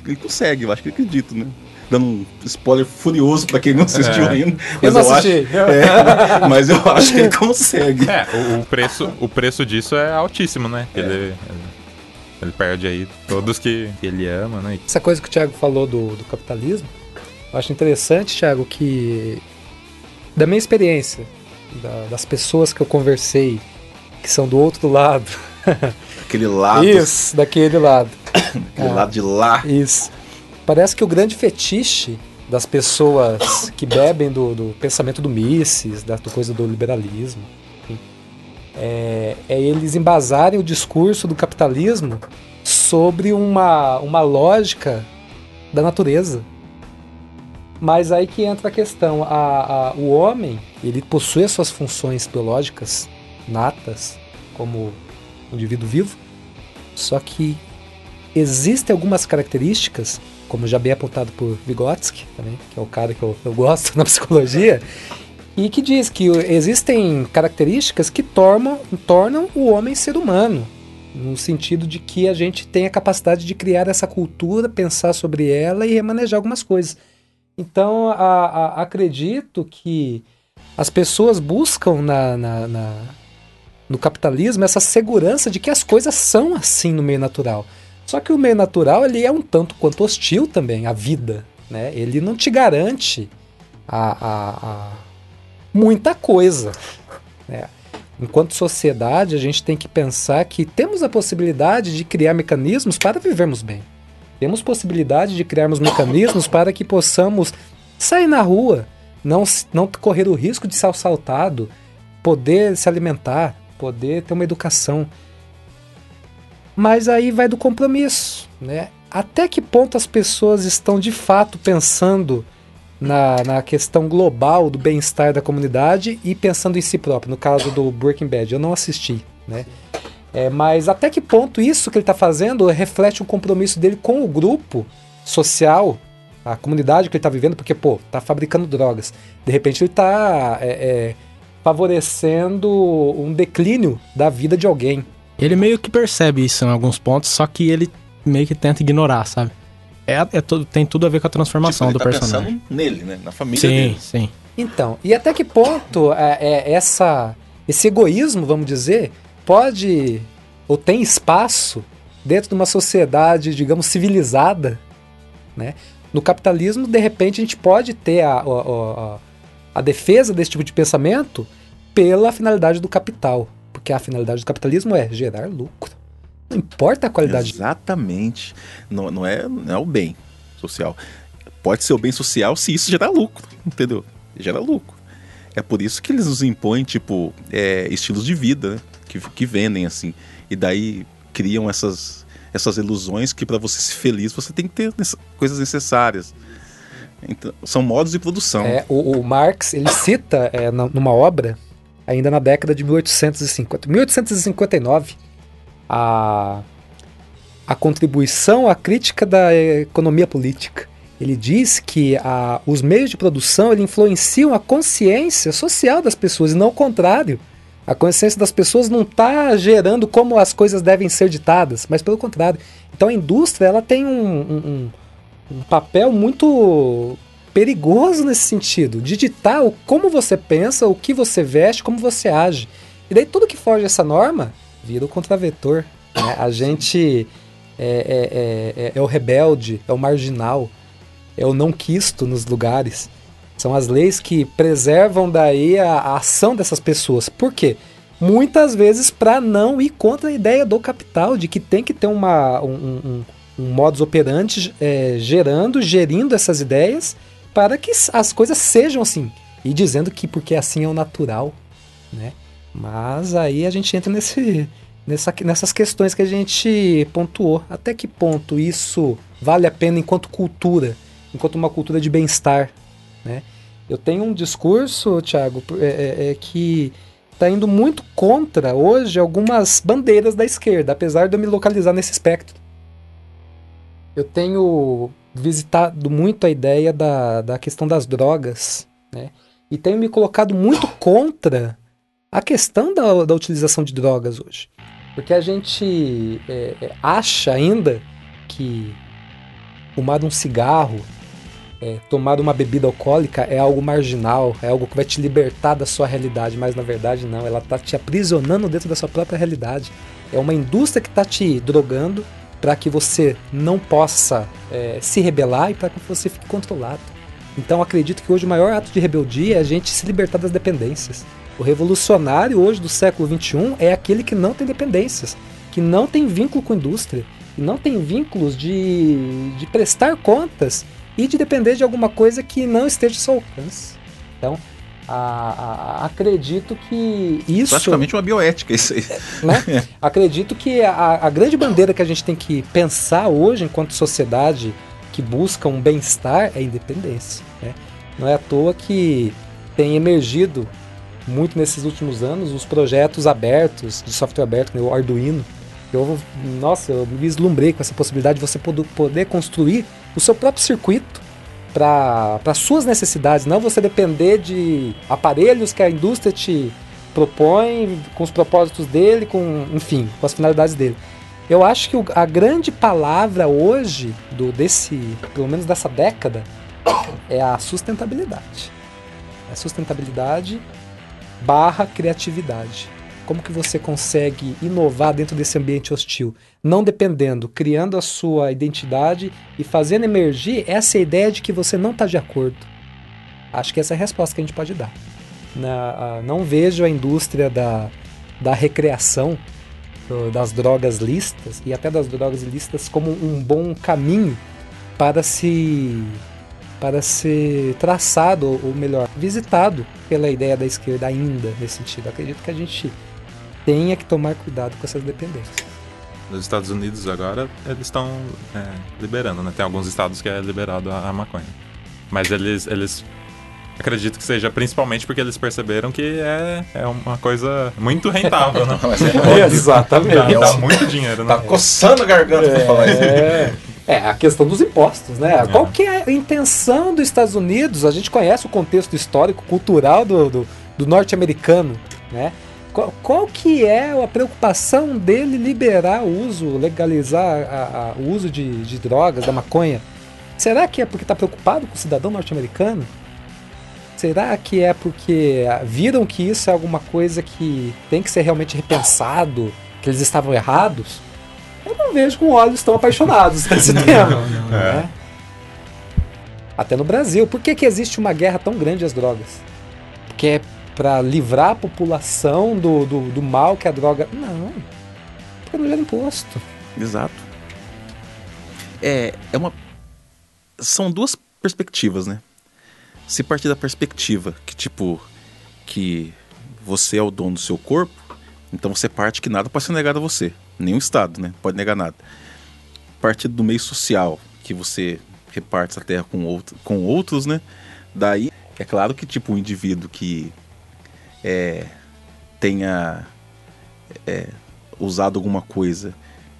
ele consegue, eu acho que acredito, né? Dando um spoiler furioso para quem não assistiu é. ainda. Mas eu, eu acho, é, mas eu acho que ele consegue. É, o, o, preço, o preço disso é altíssimo, né? É. Ele, ele perde aí todos que ele ama, né? Essa coisa que o Thiago falou do, do capitalismo, eu acho interessante, Thiago, que da minha experiência, da, das pessoas que eu conversei que são do outro lado. Aquele lado. Isso, daquele lado. Aquele ah, lado de lá. Isso. Parece que o grande fetiche das pessoas que bebem do, do pensamento do Mises, da coisa do liberalismo, é, é, eles embasarem o discurso do capitalismo sobre uma, uma lógica da natureza. Mas aí que entra a questão, a, a, o homem ele possui as suas funções biológicas natas como indivíduo vivo, só que existem algumas características, como já bem apontado por Vygotsky, também, que é o cara que eu, eu gosto na psicologia, e que diz que existem características que tornam, tornam o homem ser humano, no sentido de que a gente tem a capacidade de criar essa cultura, pensar sobre ela e remanejar algumas coisas. Então, a, a, acredito que as pessoas buscam na, na, na no capitalismo essa segurança de que as coisas são assim no meio natural. Só que o meio natural ele é um tanto quanto hostil também à vida, né? Ele não te garante a, a, a muita coisa. Né? Enquanto sociedade, a gente tem que pensar que temos a possibilidade de criar mecanismos para vivermos bem. Temos possibilidade de criarmos mecanismos para que possamos sair na rua, não, não correr o risco de ser assaltado, poder se alimentar, poder ter uma educação. Mas aí vai do compromisso, né? Até que ponto as pessoas estão de fato pensando na, na questão global do bem-estar da comunidade e pensando em si próprio? No caso do Breaking Bad, eu não assisti, né? É, mas até que ponto isso que ele está fazendo reflete um compromisso dele com o grupo social, a comunidade que ele está vivendo, porque, pô, tá fabricando drogas. De repente ele está é, é, favorecendo um declínio da vida de alguém. Ele meio que percebe isso em alguns pontos, só que ele meio que tenta ignorar, sabe? É, é todo, tem tudo a ver com a transformação tipo, do tá personagem. Pensando nele, né? Na família sim, dele. Sim, sim. Então, e até que ponto é, é, essa, esse egoísmo, vamos dizer, pode ou tem espaço dentro de uma sociedade, digamos, civilizada, né? No capitalismo, de repente, a gente pode ter a, a, a, a defesa desse tipo de pensamento pela finalidade do capital. Porque a finalidade do capitalismo é gerar lucro. Não importa a qualidade. Exatamente. Não, não, é, não é o bem social. Pode ser o bem social se isso gerar lucro, entendeu? Gera lucro. É por isso que eles nos impõem, tipo, é, estilos de vida, né? que, que vendem, assim. E daí criam essas, essas ilusões que para você ser feliz você tem que ter coisas necessárias. Então, são modos de produção. É, o, o Marx ele cita é, numa obra ainda na década de 1850, 1859, a, a contribuição à crítica da economia política. Ele diz que a, os meios de produção ele influenciam a consciência social das pessoas e não o contrário. A consciência das pessoas não está gerando como as coisas devem ser ditadas, mas pelo contrário. Então a indústria ela tem um, um, um papel muito perigoso nesse sentido, de ditar o, como você pensa, o que você veste, como você age. E daí tudo que foge dessa norma vira o contravetor. Né? A gente é, é, é, é, o rebelde, é o marginal, é o não quisto nos lugares. São as leis que preservam daí a, a ação dessas pessoas. Por quê? Muitas vezes para não ir contra a ideia do capital, de que tem que ter uma, um, um, um modus operandi é, gerando, gerindo essas ideias para que as coisas sejam assim. E dizendo que porque assim é o natural, né? Mas aí a gente entra nesse, nessa, nessas questões que a gente pontuou. Até que ponto isso vale a pena enquanto cultura, enquanto uma cultura de bem-estar, né? Eu tenho um discurso, Thiago, é, é, é que está indo muito contra hoje algumas bandeiras da esquerda, apesar de eu me localizar nesse espectro. Eu tenho visitado muito a ideia da, da questão das drogas, né? E tenho me colocado muito contra a questão da, da utilização de drogas hoje. Porque a gente é, é acha ainda que fumar um cigarro, é, tomar uma bebida alcoólica é algo marginal, é algo que vai te libertar da sua realidade, mas na verdade não, ela está te aprisionando dentro da sua própria realidade. É uma indústria que está te drogando para que você não possa é, se rebelar e para que você fique controlado. Então acredito que hoje o maior ato de rebeldia é a gente se libertar das dependências. O revolucionário hoje do século XXI é aquele que não tem dependências, que não tem vínculo com a indústria, que não tem vínculos de, de prestar contas e de depender de alguma coisa que não esteja ao seu alcance. Então, a, a, acredito que isso. Praticamente uma bioética, isso aí. Né? acredito que a, a grande bandeira que a gente tem que pensar hoje, enquanto sociedade que busca um bem-estar, é a independência. Né? Não é à toa que tem emergido muito nesses últimos anos os projetos abertos, de software aberto, né? o Arduino. Eu, nossa, eu me vislumbrei com essa possibilidade de você poder construir o seu próprio circuito para suas necessidades, não você depender de aparelhos que a indústria te propõe, com os propósitos dele, com, enfim, com as finalidades dele. Eu acho que a grande palavra hoje, do desse, pelo menos dessa década, é a sustentabilidade. A sustentabilidade barra criatividade. Como que você consegue inovar dentro desse ambiente hostil? Não dependendo, criando a sua identidade e fazendo emergir essa ideia de que você não está de acordo. Acho que essa é a resposta que a gente pode dar. Na, não vejo a indústria da, da recreação, das drogas listas e até das drogas ilícitas como um bom caminho para se para ser traçado, ou melhor, visitado pela ideia da esquerda ainda nesse sentido. Acredito que a gente tenha que tomar cuidado com essas dependências. Nos Estados Unidos agora eles estão é, liberando, né? Tem alguns estados que é liberado a, a, maconha. Mas eles, eles Acredito que seja principalmente porque eles perceberam que é, é uma coisa muito rentável, né? é, exatamente. Dá, dá, muito dinheiro, né? Tá coçando a garganta é, pra falar isso. É. É, a questão dos impostos, né? É. Qual que é a intenção dos Estados Unidos? A gente conhece o contexto histórico, cultural do, do, do norte-americano, né? Qual, qual, que é a preocupação dele liberar o uso, legalizar a, a, o uso de, de drogas, da maconha? Será que é porque está preocupado com o cidadão norte-americano? Será que é porque viram que isso é alguma coisa que tem que ser realmente repensado, que eles estavam errados? Eu não vejo com olhos tão apaixonados nesse tema. Não, não, né? Até no Brasil. Por que, que existe uma guerra tão grande às drogas? Porque é para livrar a população do, do, do mal que a droga. Não. Porque não gera imposto. Exato. É, é uma. São duas perspectivas, né? Se partir da perspectiva que, tipo, que você é o dono do seu corpo, então você parte que nada pode ser negado a você. Nenhum Estado, né? Pode negar nada. Partir do meio social, que você reparte essa terra com, outro, com outros, né? Daí, é claro que, tipo, o um indivíduo que é, tenha é, usado alguma coisa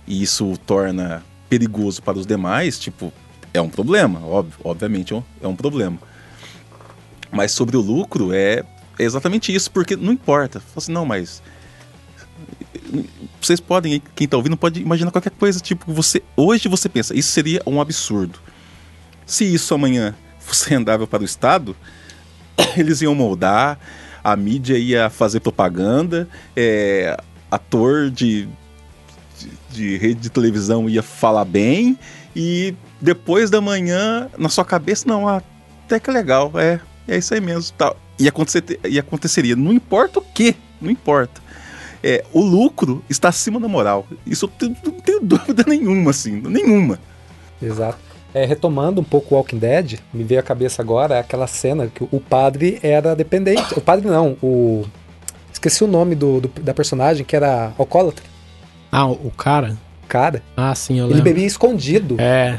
e isso o torna perigoso para os demais, tipo, é um problema, óbvio, obviamente é um, é problema. Mas sobre o lucro é, é exatamente isso, porque não importa. Fala assim, não, mas vocês podem, quem está ouvindo pode imaginar qualquer coisa, tipo, você hoje você pensa, isso seria um absurdo. Se isso amanhã fosse rendável para o Estado, eles iam moldar, a mídia ia fazer propaganda, é, ator de, de, de rede de televisão ia falar bem, e depois da manhã, na sua cabeça, não, até que legal, é, é isso aí mesmo. Tal. E, acontecer, e aconteceria, não importa o que, não importa. É, o lucro está acima da moral. Isso eu não tenho dúvida nenhuma, assim, nenhuma. Exato. É, retomando um pouco o Walking Dead, me veio à cabeça agora aquela cena que o padre era dependente. O padre não, o. Esqueci o nome do, do da personagem, que era alcoólatra. Ah, o cara? cara. Ah, sim, eu lembro. Ele bebia escondido. É.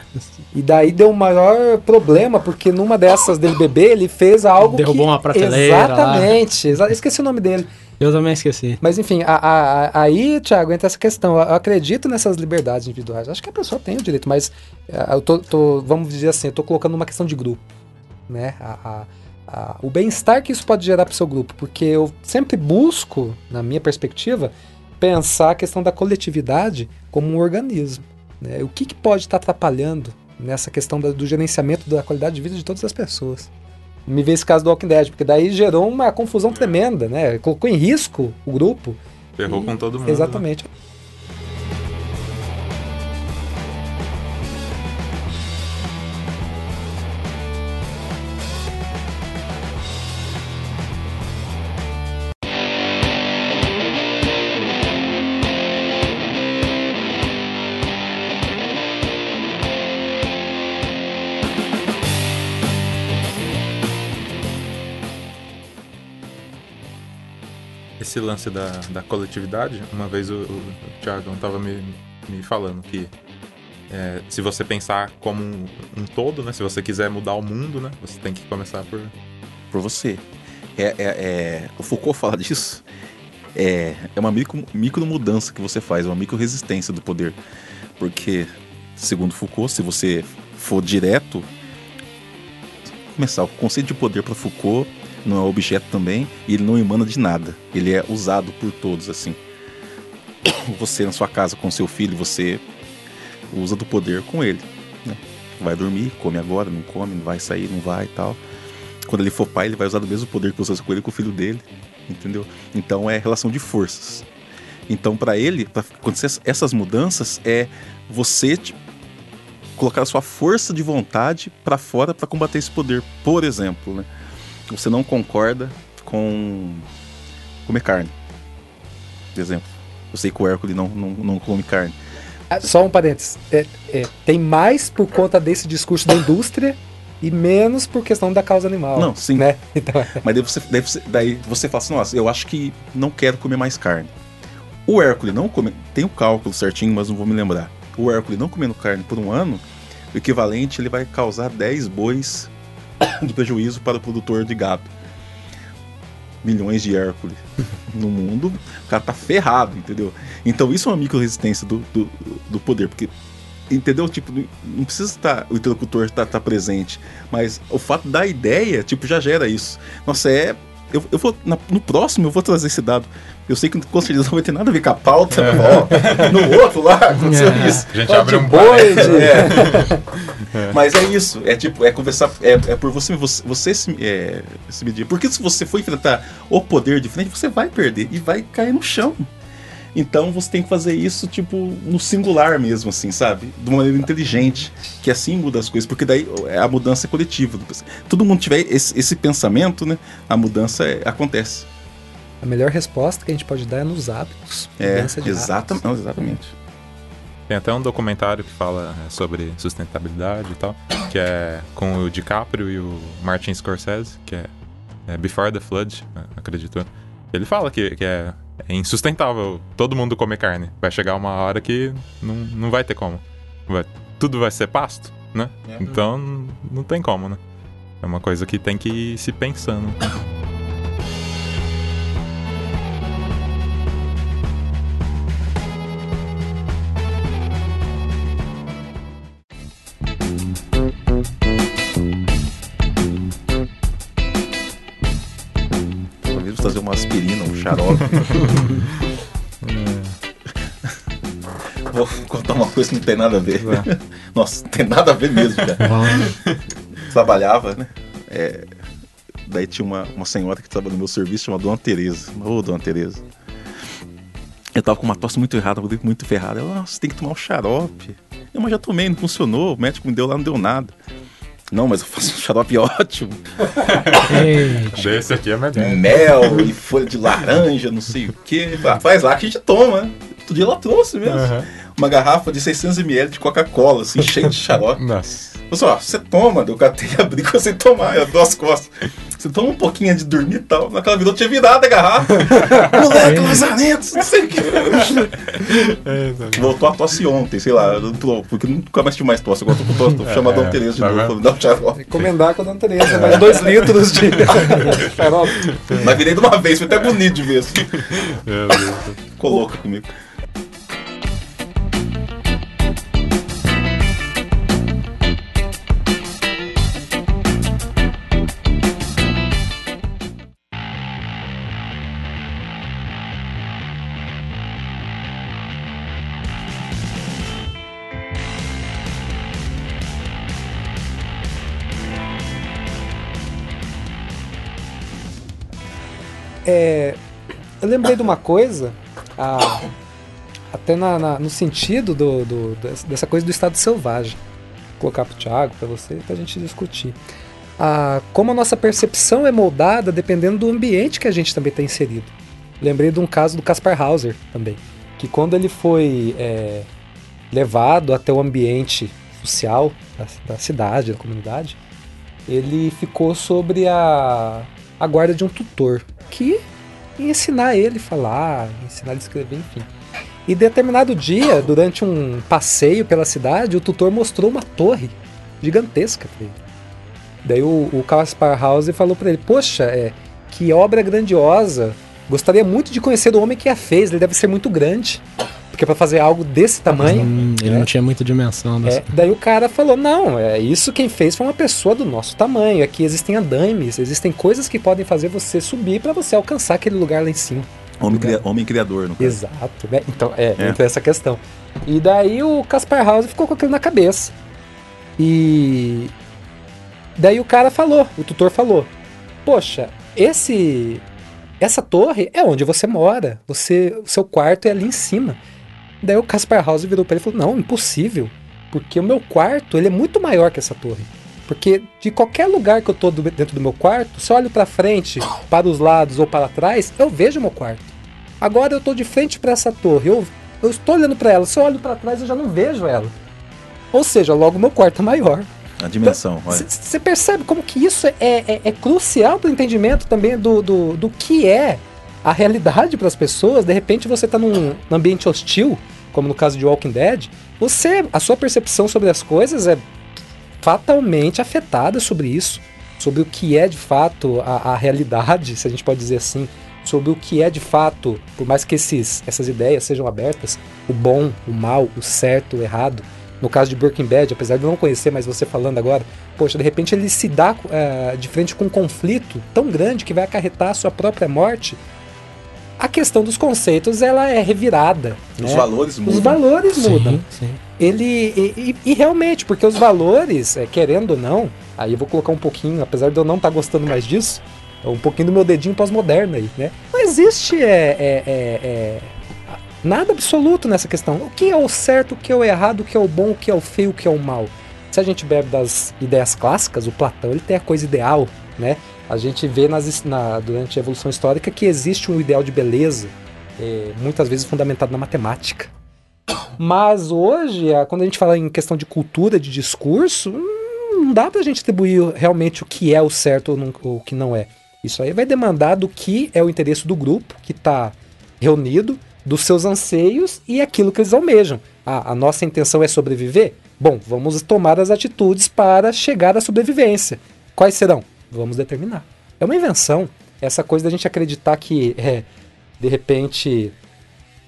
E daí deu um maior problema, porque numa dessas dele beber, ele fez algo Derrubou que... uma prateleira Exatamente. Lá. Esqueci o nome dele. Eu também esqueci. Mas enfim, a, a, aí, Thiago, entra essa questão. Eu acredito nessas liberdades individuais. Acho que a pessoa tem o direito, mas eh, eu tô, tô vamos dizer assim, eu tô colocando uma questão de grupo. Né? A, a, o bem-estar que isso pode gerar para o seu grupo. Porque eu sempre busco, na minha perspectiva, pensar a questão da coletividade como um organismo. Né? O que, que pode estar atrapalhando nessa questão da, do gerenciamento da qualidade de vida de todas as pessoas? Me vê esse caso do Walking Dead, porque daí gerou uma confusão tremenda, né? Colocou em risco o grupo. Ferrou e, com todo mundo. Né? Exatamente. Né? Esse lance da, da coletividade, uma vez o, o Thiago estava me, me falando que é, se você pensar como um, um, todo, né? Se você quiser mudar o mundo, né? Você tem que começar por... Por você. É, é, é o Foucault fala disso. É, é uma micro, micro mudança que você faz, uma micro resistência do poder. Porque, segundo Foucault, se você for direto... Começar, o conceito de poder para Foucault não é objeto também, e ele não emana de nada. Ele é usado por todos, assim. Você na sua casa com seu filho, você usa do poder com ele. Né? Vai dormir, come agora, não come, vai sair, não vai e tal. Quando ele for pai, ele vai usar do mesmo poder que usa com ele com o filho dele, entendeu? Então é relação de forças. Então para ele, para acontecer essas mudanças, é você tipo, colocar a sua força de vontade para fora para combater esse poder. Por exemplo, né? Você não concorda com comer carne. Por exemplo. Eu sei que o Hércules não, não, não come carne. Ah, só um parênteses. É, é, tem mais por conta desse discurso da indústria e menos por questão da causa animal. Não, sim. Né? Então... É. Mas daí você, daí, você, daí você fala assim, nossa, eu acho que não quero comer mais carne. O Hércules não come. Tem o cálculo certinho, mas não vou me lembrar. O Hércules não comendo carne por um ano, o equivalente ele vai causar 10 bois do prejuízo para o produtor de gado. Milhões de Hércules no mundo, o cara tá ferrado, entendeu? Então isso é uma micro-resistência do, do, do poder, porque entendeu? Tipo, não precisa estar o interlocutor estar tá, tá presente, mas o fato da ideia, tipo, já gera isso. Nossa, é eu, eu vou na, no próximo eu vou trazer esse dado. Eu sei que com certeza não vai ter nada a ver com a pauta? Ó, no outro lá aconteceu é. isso. A gente abre um boi. É. Mas é isso, é tipo, é conversar, é, é por você, você, você se, é, se medir. Porque se você for enfrentar o poder de frente, você vai perder e vai cair no chão. Então você tem que fazer isso, tipo, no singular mesmo, assim, sabe? De uma maneira inteligente, que assim muda as coisas, porque daí é a mudança é coletiva. Todo mundo tiver esse, esse pensamento, né? A mudança é, acontece. A melhor resposta que a gente pode dar é nos hábitos. É, exatamente, não, exatamente. Tem até um documentário que fala é, sobre sustentabilidade e tal, que é com o DiCaprio e o Martin Scorsese, que é, é Before the Flood, acredito. Ele fala que, que é é insustentável todo mundo comer carne. Vai chegar uma hora que não, não vai ter como. Vai, tudo vai ser pasto, né? É. Então não tem como, né? É uma coisa que tem que ir se pensando. Um xarope. Vou contar uma coisa que não tem nada a ver. É. Nossa, não tem nada a ver mesmo, cara. Trabalhava, né? É, daí tinha uma, uma senhora que trabalhava no meu serviço, chamada Dona Tereza. Ô, oh, Dona Tereza. Eu tava com uma tosse muito errada, muito ferrada. Ela, nossa, tem que tomar o um xarope. Eu, mas já tomei, não funcionou. O médico me deu lá, não deu nada. Não, mas eu faço um xarope ótimo. Esse aqui é melhor. Mel e folha de laranja, não sei o quê. Faz lá que a gente toma. Outro dia ela trouxe mesmo. Uhum. Uma garrafa de 600ml de Coca-Cola, assim, cheia de xarope. Nossa. Só, você toma, eu catei e abri com você tomar, eu dou as costas. Você toma um pouquinho de dormir e tal. Naquela vida eu tinha virado a garrafa. Moleque, lazarento, não sei o que. É, Voltou a tosse ontem, sei lá, porque nunca mais tive mais tosse. Agora tô com tosse, tô é, chamando a Dona Tereza de tá novo. Dá um xarope. Recomendar com a Dona Tereza, mais dois litros de xarope. Mas virei de uma vez, foi até bonito de ver. Assim. Coloca comigo. É, eu lembrei de uma coisa, a, até na, na, no sentido do, do, dessa coisa do estado selvagem. Vou colocar o Thiago, para você, para a gente discutir. A, como a nossa percepção é moldada dependendo do ambiente que a gente também está inserido. Lembrei de um caso do Caspar Hauser também, que quando ele foi é, levado até o ambiente social da, da cidade, da comunidade, ele ficou sobre a, a guarda de um tutor que ensinar ele a falar, ensinar ele a escrever, enfim. E determinado dia, durante um passeio pela cidade, o tutor mostrou uma torre gigantesca pra ele. Daí o, o Caspar House falou para ele: Poxa, é, que obra grandiosa! Gostaria muito de conhecer o homem que a fez, ele deve ser muito grande. Porque para fazer algo desse tamanho. Hum, ele não tinha muita dimensão. Dessa... É, daí o cara falou: não, é isso quem fez foi uma pessoa do nosso tamanho. Aqui existem andames, existem coisas que podem fazer você subir para você alcançar aquele lugar lá em cima. Homem, cria, homem criador, no caso. Exato. Né? Então, é, é, entra essa questão. E daí o Caspar House ficou com aquilo na cabeça. E. Daí o cara falou, o tutor falou: Poxa, esse. Essa torre é onde você mora. Você, o seu quarto é ali em cima. Daí o Caspar House virou para ele e falou: Não, impossível. Porque o meu quarto ele é muito maior que essa torre. Porque de qualquer lugar que eu tô dentro do meu quarto, se eu olho para frente, para os lados ou para trás, eu vejo o meu quarto. Agora eu tô de frente para essa torre, eu, eu estou olhando para ela. Se eu olho para trás, eu já não vejo ela. Ou seja, logo meu quarto é maior. A dimensão. Você então, percebe como que isso é, é, é crucial para o entendimento também do, do, do que é a realidade para as pessoas. De repente você está num ambiente hostil como no caso de Walking Dead, você, a sua percepção sobre as coisas é fatalmente afetada sobre isso. sobre o que é de fato a, a realidade, se a gente pode dizer assim, sobre o que é de fato, por mais que esses, essas ideias sejam abertas, o bom, o mal, o certo, o errado. No caso de Breaking Bad, apesar de eu não conhecer, mas você falando agora, poxa, de repente ele se dá é, de frente com um conflito tão grande que vai acarretar a sua própria morte. A questão dos conceitos ela é revirada. Os né? valores mudam. Os valores Sim, mudam. sim. Ele e, e- e realmente, porque os valores, é, querendo ou não, aí eu vou colocar um pouquinho, apesar de eu não estar gostando mais disso, é um pouquinho do meu dedinho pós-moderno aí, né? Não existe é, é, é, é, nada absoluto nessa questão. O que é o certo, o que é o errado, o que é o bom, o que é o feio, o que é o mal. Se a gente bebe das ideias clássicas, o Platão ele tem a coisa ideal, né? A gente vê nas, na- durante a evolução histórica que existe um ideal de beleza, é, muitas vezes fundamentado na matemática. Mas hoje, a- quando a gente fala em questão de cultura, de discurso, hum, não dá pra gente atribuir realmente o que é o certo ou o que não é. Isso aí vai demandar do que é o interesse do grupo que está reunido, dos seus anseios e aquilo que eles almejam. Ah, a nossa intenção é sobreviver? Bom, vamos tomar as atitudes para chegar à sobrevivência. Quais serão? Vamos determinar. É uma invenção. Essa coisa da gente acreditar que, é, de repente,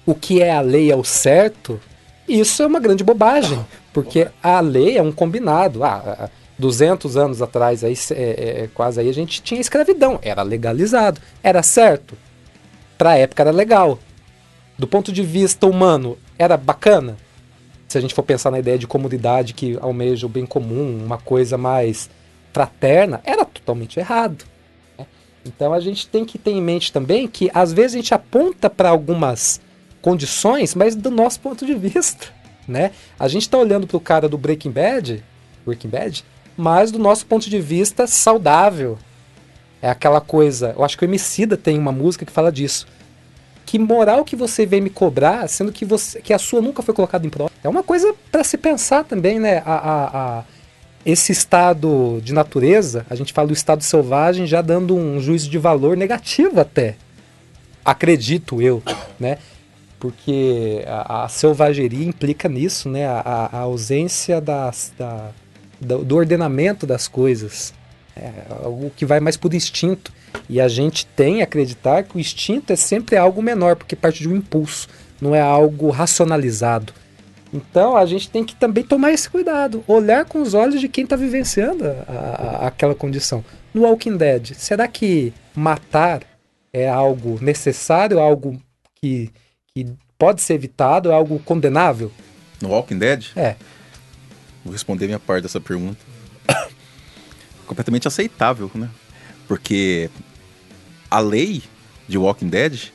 o que é a lei é o certo, isso é uma grande bobagem, porque a lei é um combinado. Ah, ah, 200 anos atrás, aí, é, é, quase aí, a gente tinha escravidão, era legalizado, era certo. Para a época era legal. Do ponto de vista humano, era bacana. Se a gente for pensar na ideia de comunidade que almeja o bem comum, uma coisa mais fraterna, era totalmente errado. né? Então a gente tem que ter em mente também que às vezes a gente aponta para algumas condições, mas do nosso ponto de vista, né? A gente está olhando para o cara do Breaking Bad, Breaking Bad, mas do nosso ponto de vista saudável. É aquela coisa, eu acho que o Emicida tem uma música que fala disso. Que moral que você vem me cobrar, sendo que você que a sua nunca foi colocada em prova. É uma coisa para se pensar também, né? A, a- a- esse estado de natureza, a gente fala do estado selvagem já dando um juízo de valor negativo até. Acredito eu, né? Porque a, a selvageria implica nisso, né? A, a- ausência das, da, do, ordenamento das coisas. É que vai mais por instinto. E a gente tem a acreditar que o instinto é sempre algo menor, porque parte de um impulso, não é algo racionalizado. Então a gente tem que também tomar esse cuidado, olhar com os olhos de quem está vivenciando a- a- aquela condição. No Walking Dead, será que matar é algo necessário, algo que, que pode ser evitado, é algo condenável? No Walking Dead, É. vou responder minha parte dessa pergunta. Completamente aceitável, né? Porque a lei de Walking Dead,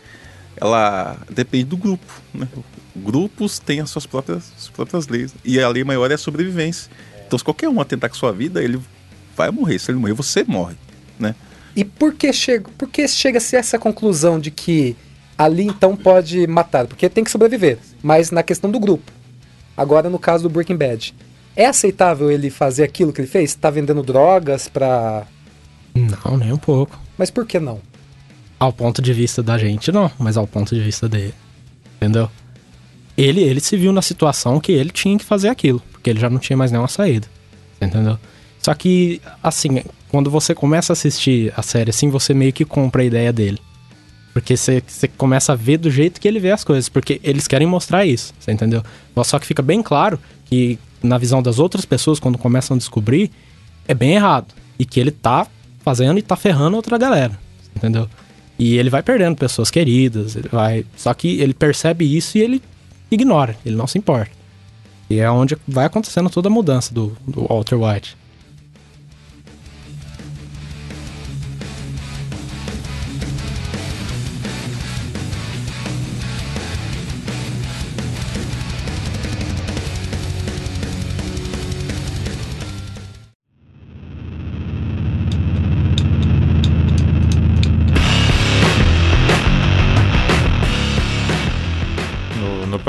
ela depende do grupo, né? Grupos têm as suas próprias, suas próprias leis. E a lei maior é a sobrevivência. Então, se qualquer um atentar com sua vida, ele vai morrer. Se ele morrer, você morre, né? E por que chega, por que chega-se a essa conclusão de que ali então pode matar? Porque tem que sobreviver, mas na questão do grupo. Agora no caso do Breaking Bad, é aceitável ele fazer aquilo que ele fez? Tá vendendo drogas pra. Não, nem um pouco. Mas por que não? Ao ponto de vista da gente, não, mas ao ponto de vista dele. Entendeu? Ele, ele se viu na situação que ele tinha que fazer aquilo, porque ele já não tinha mais nenhuma saída. Entendeu? Só que, assim, quando você começa a assistir a série assim, você meio que compra a ideia dele. Porque você, você começa a ver do jeito que ele vê as coisas, porque eles querem mostrar isso, você entendeu? Só que fica bem claro que, na visão das outras pessoas, quando começam a descobrir, é bem errado. E que ele tá fazendo e tá ferrando outra galera, entendeu? E ele vai perdendo pessoas queridas, ele vai. Só que ele percebe isso e ele ignora, ele não se importa. E é onde vai acontecendo toda a mudança do, do Walter White.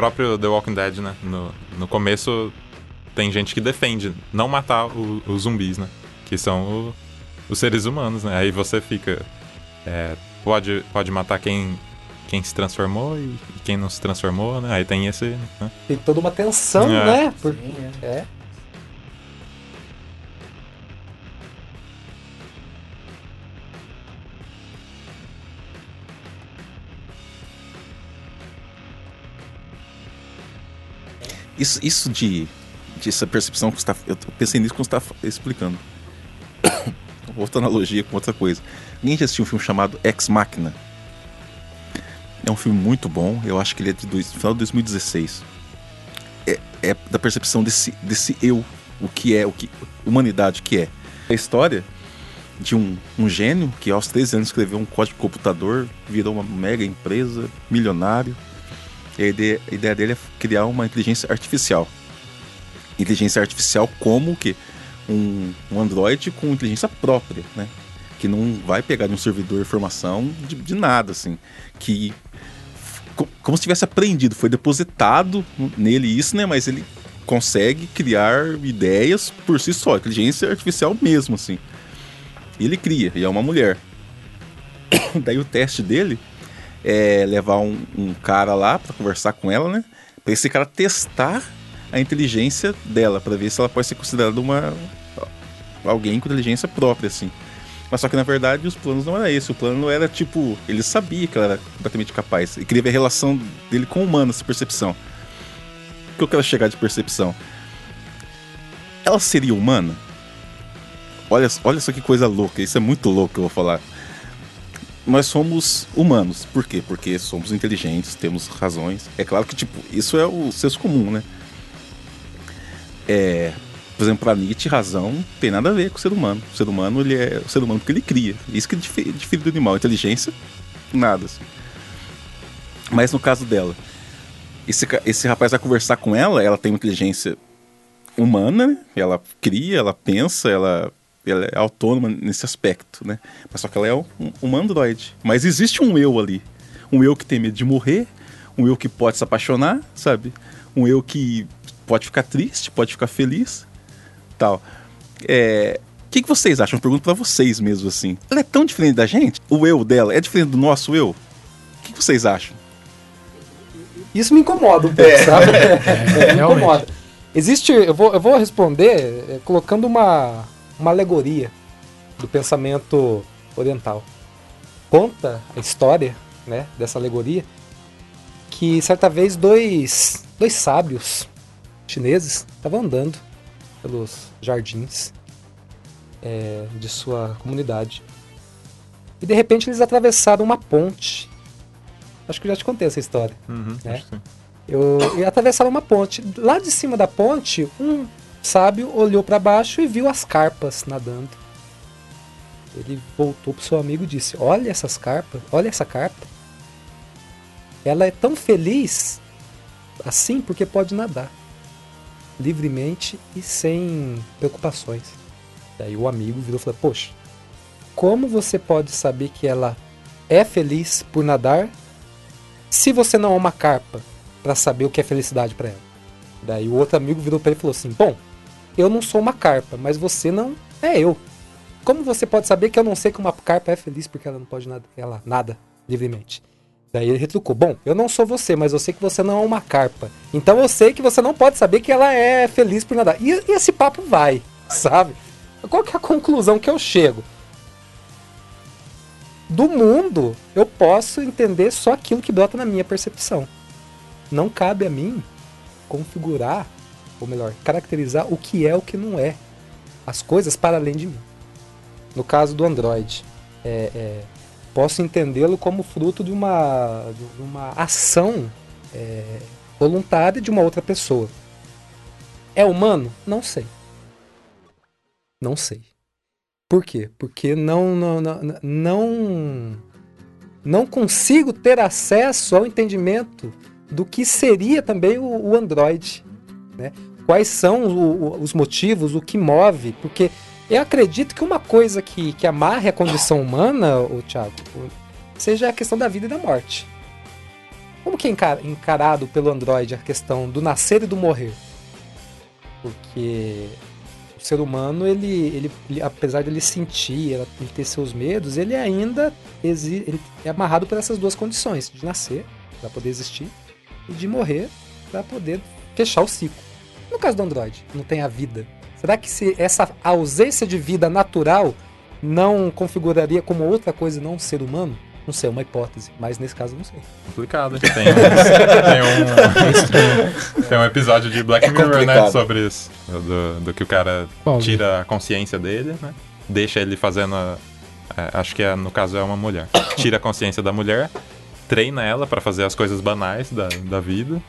Próprio The Walking Dead, né? No, no começo tem gente que defende não matar o- os zumbis, né? Que são o- os seres humanos, né? Aí você fica. é, pode, pode matar quem, quem se transformou e, e quem não se transformou, né? Aí tem esse. né? Tem toda uma tensão, É. né? Por- é. Isso, isso de, de essa percepção que você tá, eu pensei nisso quando você está explicando. Outra analogia com outra coisa. Ninguém já assistiu um filme chamado Ex Machina? É um filme muito bom, eu acho que ele é de dois, final de 2016. É, é da percepção desse, desse eu, o que é, o que humanidade que é. A história de um, um gênio que aos 13 anos escreveu um código de computador, virou uma mega empresa, milionário. E a ideia, a ideia dele é criar uma inteligência artificial. Inteligência artificial como que um, um Android com inteligência própria, né? Que não vai pegar de um servidor informação de, de nada, assim. Que como se tivesse aprendido, foi depositado nele isso, né? Mas ele consegue criar ideias por si só, inteligência artificial mesmo, assim. E ele cria, e é uma mulher. Daí o teste dele é levar um, um cara lá para conversar com ela, né? Pra esse cara testar a inteligência dela, para ver se ela pode ser considerada uma alguém com inteligência própria, assim. Mas só que na verdade os planos não era esse. O plano era tipo, ele sabia que ela era completamente capaz. E queria ver a relação dele com o humano, essa percepção. O que eu quero chegar de percepção? Ela seria humana? Olha, olha só que coisa louca, isso é muito louco que eu vou falar. Nós somos humanos. Por quê? Porque somos inteligentes, temos razões. É claro que, tipo, isso é o senso comum, né? É, por exemplo, para Nietzsche, razão tem nada a ver com o ser humano. O ser humano, ele é o ser humano que ele cria. Isso que difere, difere do animal. Inteligência, nada. Assim. Mas no caso dela, esse, esse rapaz vai conversar com ela, ela tem uma inteligência humana, né? ela cria, ela pensa, ela ela é autônoma nesse aspecto, né? Mas só que ela é um, um androide. Mas existe um eu ali. Um eu que tem medo de morrer, um eu que pode se apaixonar, sabe? Um eu que pode ficar triste, pode ficar feliz, tal. É, o que, que, vocês acham? Eu pergunto pra vocês mesmo assim. Ela é tão diferente da gente? O eu dela é diferente do nosso eu? O que, que vocês acham? Isso me incomoda um pouco, é. sabe? É, me incomoda. Existe, eu vou, eu vou responder é, colocando uma, uma alegoria do pensamento oriental. Conta a história né, dessa alegoria que certa vez dois, dois sábios chineses estavam andando pelos jardins é, de sua comunidade. E de repente eles atravessaram uma ponte. Acho que eu já te contei essa história. Uhum, né? Eu, e atravessaram uma ponte. Lá de cima da ponte, um sábio olhou para baixo e viu as carpas nadando. Ele voltou pro seu amigo e disse: Olha essas carpas, olha essa carpa. Ela é tão feliz assim porque pode nadar livremente e sem preocupações. Daí o amigo virou e falou: Poxa, como você pode saber que ela é feliz por nadar se você não é uma carpa para saber o que é felicidade para ela? Daí o outro amigo virou para ele e falou assim: Bom, eu não sou uma carpa, mas você não é eu. Como você pode saber que eu não sei que uma carpa é feliz porque ela não pode nada, ela nada livremente? Daí ele retrucou: Bom, eu não sou você, mas eu sei que você não é uma carpa. Então eu sei que você não pode saber que ela é feliz por nadar. E, e esse papo vai, sabe? Qual que é a conclusão que eu chego? Do mundo, eu posso entender só aquilo que brota na minha percepção. Não cabe a mim configurar ou melhor, caracterizar o que é o que não é. As coisas para além de mim. No caso do Android, é, é, posso entendê-lo como fruto de uma, de uma ação é, voluntária de uma outra pessoa. É humano? Não sei. Não sei. Por quê? Porque não, não, não, não, não consigo ter acesso ao entendimento do que seria também o, o Android. Né? Quais são o, os motivos, o que move, porque eu acredito que uma coisa que, que amarre a condição humana, o Thiago, seja a questão da vida e da morte. Como que é encarado pelo Android a questão do nascer e do morrer? Porque o ser humano, ele, ele, ele apesar de ele sentir, ele ter seus medos, ele ainda ele é amarrado por essas duas condições, de nascer para poder existir e de morrer para poder fechar o ciclo. No caso do Android, não tem a vida. Será que se essa ausência de vida natural não configuraria como outra coisa e não um ser humano? Não sei, é uma hipótese, mas nesse caso não sei. Complicado. Tem, tem, um, tem um episódio de Black é Mirror, né, sobre isso. Do, do que o cara tira a consciência dele, né? Deixa ele fazendo. A, é, acho que é, no caso é uma mulher. Tira a consciência da mulher, treina ela para fazer as coisas banais da, da vida.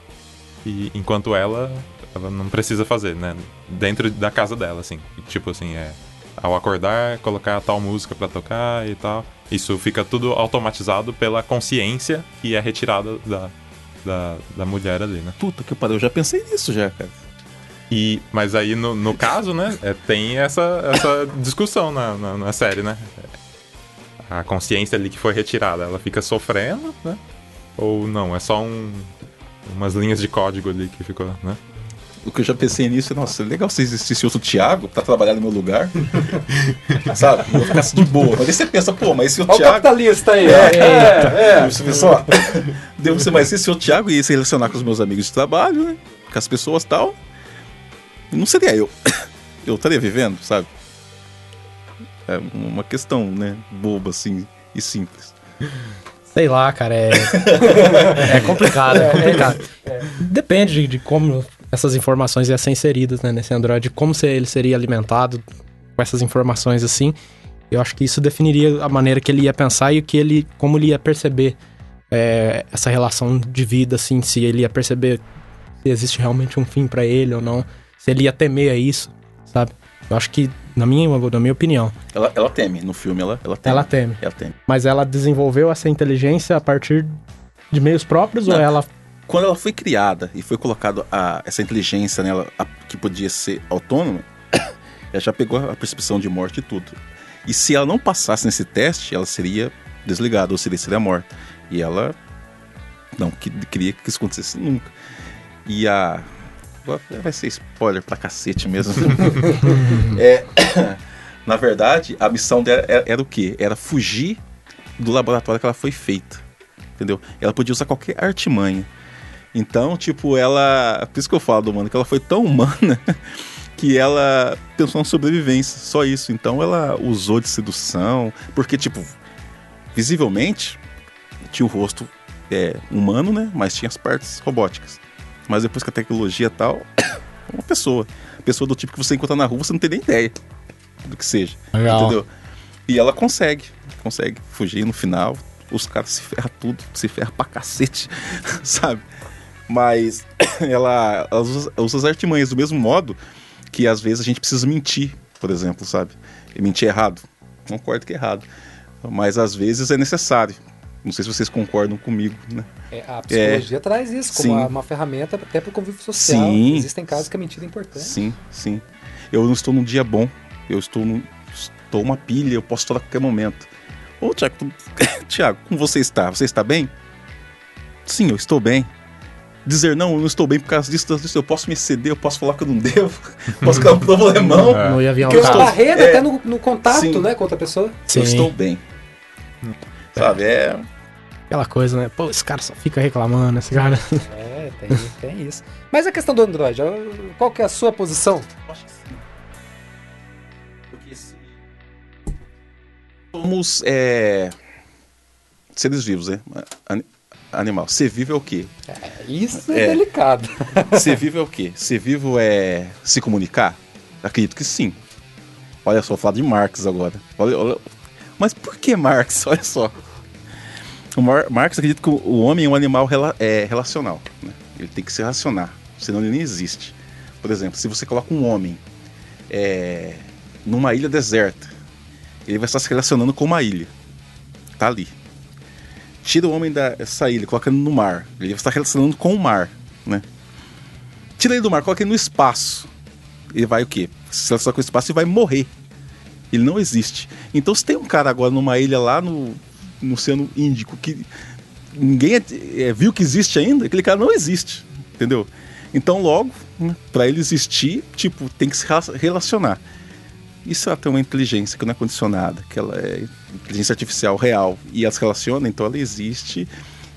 E enquanto ela, ela não precisa fazer, né? Dentro da casa dela, assim. Tipo assim, é. Ao acordar, colocar tal música para tocar e tal. Isso fica tudo automatizado pela consciência que é retirada da, da, da mulher ali, né? Puta que pariu, eu já pensei nisso já, cara. E, mas aí, no, no caso, né, é, tem essa, essa discussão na, na, na, série, né? A consciência ali que foi retirada, ela fica sofrendo, né? Ou não, é só um, umas linhas de código ali que ficou, né? O que eu já pensei nisso é, nossa, legal se existisse outro Thiago pra trabalhar no meu lugar. Sabe? Eu ficasse de boa. Mas aí você pensa, pô, mas esse o Thiago. o capitalista aí, é, é, é. Você só. Devo ser, mas esse o Thiago ia se relacionar com os meus amigos de trabalho, né? Com as pessoas e tal. Não seria eu. Eu estaria vivendo, sabe? É uma questão, né? Boba, assim, e simples. Sei lá, cara, é. é complicado, é complicado. Depende de, de como essas informações iam ser inseridas né, nesse Android, como se ele seria alimentado com essas informações assim. Eu acho que isso definiria a maneira que ele ia pensar e o que ele, como ele ia perceber é, essa relação de vida, assim, se ele ia perceber se existe realmente um fim para ele ou não, se ele ia temer a isso, sabe? Eu acho que, na minha, na minha opinião. Ela, ela teme, no filme ela, ela teme. Ela teme. Ela teme. Mas ela desenvolveu essa inteligência a partir de meios próprios não, ou ela quando ela foi criada e foi colocado a, essa inteligência nela a, que podia ser autônoma, ela já pegou a percepção de morte e tudo. E se ela não passasse nesse teste, ela seria desligada ou seria, seria morta. E ela não que, queria que isso acontecesse nunca. E a. Vai ser spoiler pra cacete mesmo. é, na verdade, a missão dela era, era o quê? Era fugir do laboratório que ela foi feita. Entendeu? Ela podia usar qualquer artimanha então, tipo, ela. Por isso que eu falo do mano, que ela foi tão humana que ela pensou na sobrevivência, só isso. Então ela usou de sedução, porque, tipo, visivelmente tinha o rosto é, humano, né? Mas tinha as partes robóticas. Mas depois que a tecnologia tal, uma pessoa. Pessoa do tipo que você encontra na rua, você não tem nem ideia do que seja. Legal. Entendeu? E ela consegue, consegue fugir no final. Os caras se ferram tudo, se ferram pra cacete, sabe? Mas ela, ela usa, usa as artimanhas do mesmo modo que às vezes a gente precisa mentir, por exemplo, sabe? E mentir errado. Concordo que é errado. Mas às vezes é necessário. Não sei se vocês concordam comigo, né? É, a psicologia é, traz isso como sim. uma ferramenta até para o convívio social. Sim, Existem casos que a mentira é importante. Sim, sim. Eu não estou num dia bom. Eu estou num, estou uma pilha, eu posso estar a qualquer momento. Ô, Tiago, tu... Tiago, como você está? Você está bem? Sim, eu estou bem dizer não, eu não estou bem por causa disso, disso eu posso me exceder, eu posso falar que eu não devo, posso criar um problemão. É. Não ia vir Porque barreira é, até no, no contato, sim, né, com outra pessoa. Sim. Eu estou bem. Sabe, é... Aquela coisa, né? Pô, esse cara só fica reclamando, esse cara... É, tem, tem isso. Mas a questão do Android, qual que é a sua posição? Acho que sim. Porque se... Somos, é... Seres vivos, né? Animal. Ser vivo é o quê? É, isso é, é delicado. Ser vivo é o quê? Ser vivo é se comunicar? Acredito que sim. Olha só, falar de Marx agora. Olha, olha. Mas por que Marx? Olha só. O Mar Marx acredita que o homem é um animal rela é, relacional. Né? Ele tem que se relacionar, senão ele nem existe. Por exemplo, se você coloca um homem é, numa ilha deserta, ele vai estar se relacionando com uma ilha. Tá ali tira o homem dessa ilha, coloca ele no mar. Ele está relacionando com o mar, né? Tira ele do mar, coloca ele no espaço. Ele vai o quê? Se relaciona com o espaço e vai morrer. Ele não existe. Então se tem um cara agora numa ilha lá no, no Oceano Índico que ninguém é, é, viu que existe ainda, aquele cara não existe, entendeu? Então logo, né, para ele existir, tipo, tem que se relacionar. Isso ela tem uma inteligência que não é condicionada, que ela é inteligência artificial real e se relaciona, então ela existe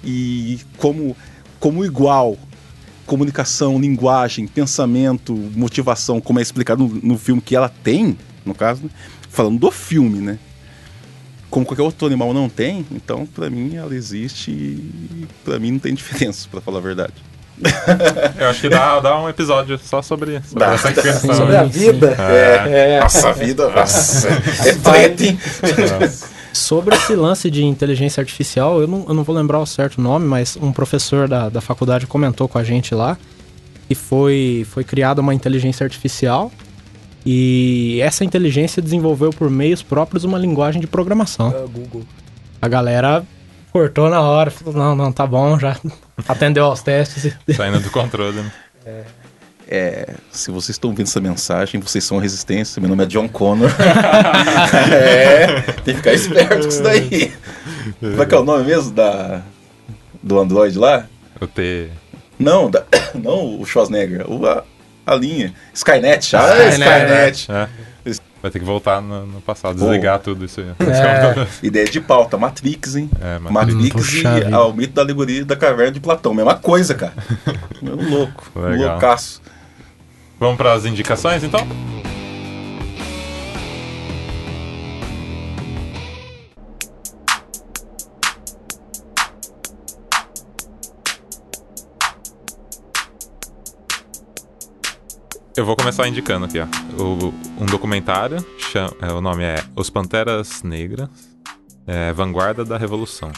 e como como igual comunicação, linguagem, pensamento, motivação, como é explicado no, no filme que ela tem, no caso, né? falando do filme, né? como qualquer outro animal não tem, então para mim ela existe e para mim não tem diferença, para falar a verdade. Eu acho que dá, dá um episódio só sobre, sobre dá, essa questão. Sobre a vida. É, é. Nossa, a vida nossa, é treta, hein? Sobre esse lance de inteligência artificial, eu não, eu não vou lembrar o certo nome, mas um professor da, da faculdade comentou com a gente lá que foi, foi criada uma inteligência artificial e essa inteligência desenvolveu por meios próprios uma linguagem de programação. Uh, Google. A galera cortou na hora, falou, não, não, tá bom, já atendeu aos testes. Saindo do controle, né? É. É, se vocês estão vendo essa mensagem, vocês são a resistência. Meu nome é John Connor. é, tem que ficar esperto com isso daí. Como é que é o nome mesmo da, do Android lá? O T. Não, da, não o Schwarzenegger, o, a, a linha. Skynet. Ah, Skynet. Skynet. É. Vai ter que voltar no, no passado, desligar oh. tudo isso aí. É. Ideia de pauta, Matrix, hein? É, Matrix, Matrix e ao mito da alegoria da caverna de Platão. Mesma coisa, cara. Meu louco. Legal. Loucaço. Vamos para as indicações, então? Eu vou começar indicando aqui, ó. O, um documentário, chama, é, o nome é Os Panteras Negras, é, Vanguarda da Revolução.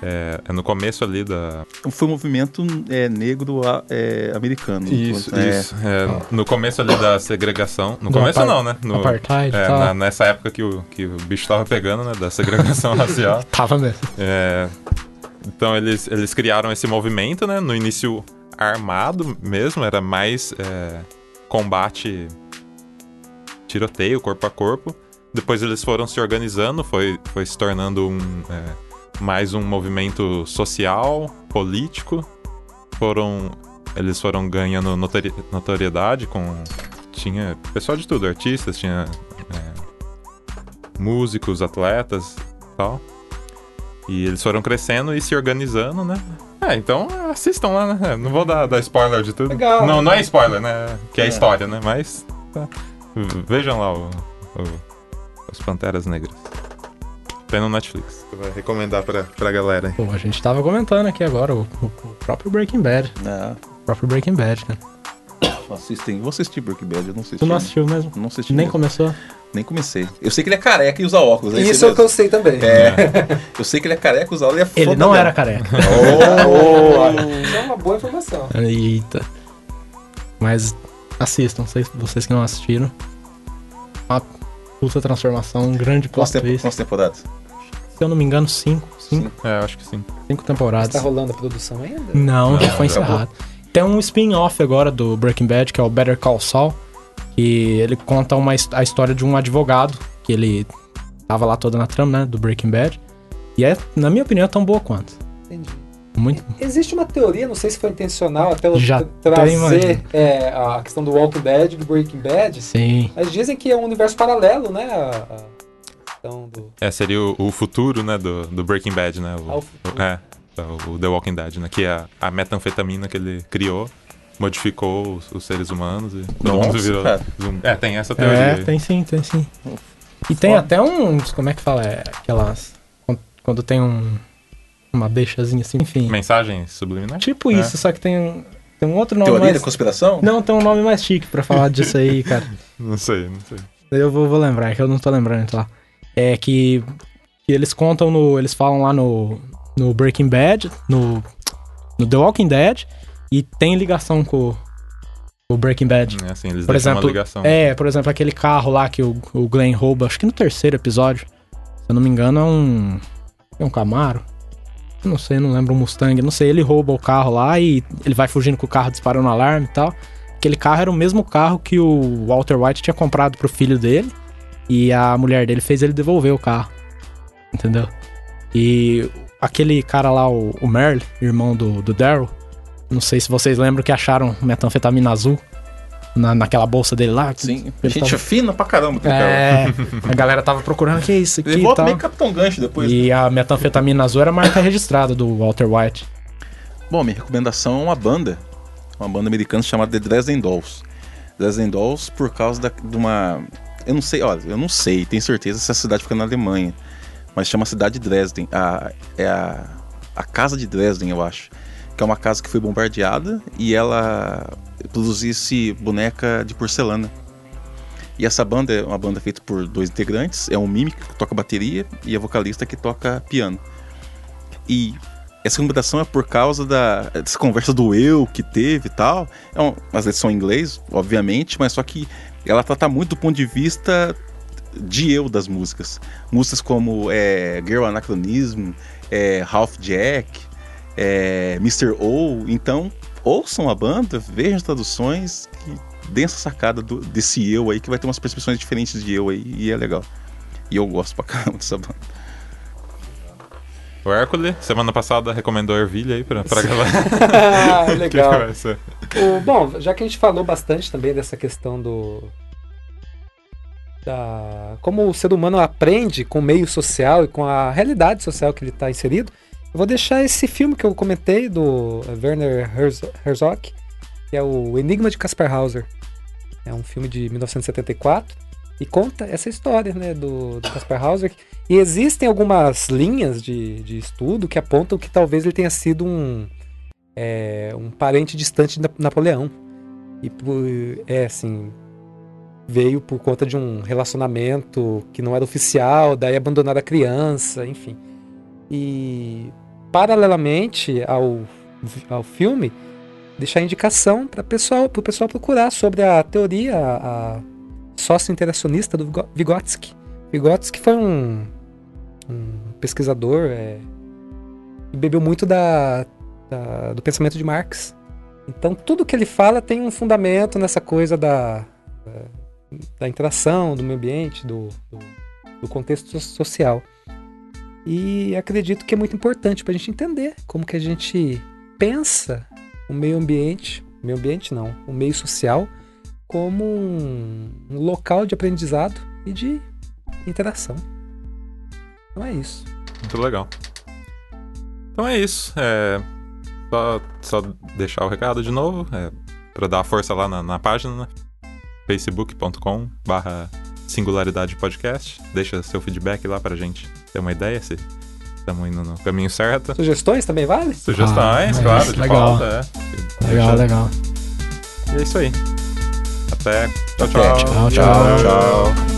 É, é, no começo ali da. Foi um movimento é, negro é, americano. Isso, é. isso. É, no começo ali da segregação. No Do começo não, né? No, apartheid. É, na, nessa época que o, que o bicho tava pegando, né? Da segregação racial. tava mesmo. Então eles, eles criaram esse movimento, né? No início armado mesmo, era mais é, combate, tiroteio, corpo a corpo. Depois eles foram se organizando, foi, foi se tornando um, é, mais um movimento social, político. Foram, eles foram ganhando notori notoriedade com. Tinha pessoal de tudo, artistas, tinha é, músicos, atletas tal. E eles foram crescendo e se organizando, né? É, então assistam lá, né? Não vou dar, dar spoiler de tudo. Legal. Não, não é spoiler, né? Que é, é. história, né? Mas tá. vejam lá o, o, Os Panteras Negras. Tem no Netflix. Tu vai recomendar pra, pra galera. Pô, a gente tava comentando aqui agora o, o próprio Breaking Bad. É. O próprio Breaking Bad, né? Assistem. Vou assistir Breaking Bad, eu não assisti. Tu não assistiu mesmo? Não assisti. Nem mesmo. começou? Nem comecei. Eu sei que ele é careca e usa óculos. É isso é o que eu sei também. É. eu sei que ele é careca e usa óculos. Ele, é ele não era careca. oh, Isso é uma boa informação. Eita. Mas assistam, vocês que não assistiram. Uma puta transformação, um grande plot twist. Quantas temporadas? Se eu não me engano, cinco. Cinco? É, acho que sim. Cinco temporadas. Mas tá rolando a produção ainda? Não, não já foi encerrado. Tem um spin-off agora do Breaking Bad, que é o Better Call Saul e ele conta uma, a história de um advogado, que ele tava lá toda na trama, né, do Breaking Bad. E é, na minha opinião, tão boa quanto. Entendi. Muito... Existe uma teoria, não sei se foi intencional, até Já trazer é, a questão do Walking Dead, do Breaking Bad. Sim. Mas dizem que é um universo paralelo, né? A, a do... É, seria o, o, futuro, né, do, do Breaking Bad, né? O, ah, o é, o The Walking Dead, né? Que é a, a metanfetamina que ele criou modificou os, os seres humanos e todo Nossa, mundo virou zumbi. É, tem essa teoria. É, tem sim, tem sim. E tem até uns, como é que fala? É, aquelas. Quando tem um. Uma deixazinha assim, enfim. Mensagem subliminar? Tipo é. isso, só que tem, tem um outro nome. Teoria mais... da conspiração? Não, tem um nome mais chique pra falar disso aí, cara. não sei, não sei. Eu vou, vou lembrar, é que eu não tô lembrando lá. É que, que eles contam no. Eles falam lá no, no Breaking Bad, no, no The Walking Dead e tem ligação com o Breaking Bad. É assim, eles por exemplo, uma ligação. É, por exemplo, aquele carro lá que o, o Glenn rouba, acho que no terceiro episódio, se eu não me engano, é um. É um Camaro. Não sei, não lembro, um Mustang, não sei. Ele rouba o carro lá e ele vai fugindo com o carro disparando um alarme e tal. Aquele carro era o mesmo carro que o Walter White tinha comprado pro filho dele. E a mulher dele fez ele devolver o carro. Entendeu? E aquele cara lá, o, o Merle, irmão do, do Daryl, não sei se vocês lembram que acharam metanfetamina azul na, naquela bolsa dele lá. Sim, gente tava... fina pra caramba. É, a galera tava procurando o que é isso aqui Ele volta meio Capitão Gancho depois. E né? a metanfetamina azul era a marca registrada do Walter White. Bom, minha recomendação é uma banda, uma banda americana chamada The Dresden Dolls. Dresden Dolls por causa da, de uma... Eu não sei, olha, eu não sei, tenho certeza se a cidade fica na Alemanha. Mas chama Cidade de Dresden. A, é a, a Casa de Dresden, eu acho. Que é uma casa que foi bombardeada e ela produzisse boneca de porcelana. E essa banda é uma banda feita por dois integrantes, é um mímico que toca bateria e a vocalista que toca piano. E essa recomendação é por causa da, dessa conversa do eu que teve e tal. É um, as letras são em inglês, obviamente, mas só que ela trata muito do ponto de vista de eu das músicas. Músicas como é, Girl Anachronism, é, Half Jack, é, Mr. O. Então, ouçam a banda, vejam as traduções, que dê essa sacada do, desse eu aí, que vai ter umas percepções diferentes de eu aí, e é legal. E eu gosto pra caramba dessa banda. O Hércules, semana passada, recomendou Ervilha aí pra, pra galera. ah, legal. o, bom, já que a gente falou bastante também dessa questão do. Da, como o ser humano aprende com o meio social e com a realidade social que ele está inserido, eu vou deixar esse filme que eu comentei do Werner Herzog, que é o Enigma de Caspar Hauser. É um filme de 1974 e conta essa história né, do, do Hauser. E existem algumas linhas de, de estudo que apontam que talvez ele tenha sido um, é, um parente distante de Napoleão. E é assim, veio por conta de um relacionamento que não era oficial, daí abandonar a criança, enfim. E paralelamente ao, ao filme, deixar indicação para o pessoal, pessoal procurar sobre a teoria, a, sócio interacionista do Vygotsky. Vygotsky foi um, um pesquisador é, e bebeu muito da, da, do pensamento de Marx. Então, tudo que ele fala tem um fundamento nessa coisa da, da interação, do meio ambiente, do, do, do contexto social. E acredito que é muito importante para a gente entender como que a gente pensa o meio ambiente, meio ambiente não, o meio social como um, um local de aprendizado e de interação. Então é isso. Muito legal. Então é isso. É, só, só deixar o recado de novo, é, para dar força lá na, na página, né? facebook.com barra singularidade podcast. Deixa seu feedback lá pra gente ter uma ideia se estamos indo no caminho certo. Sugestões também vale? Sugestões, ah, claro, de legal. volta. É. Legal, Deixa... legal. E é isso aí. Até. Tchau, tchau. Tchau, tchau. tchau. tchau.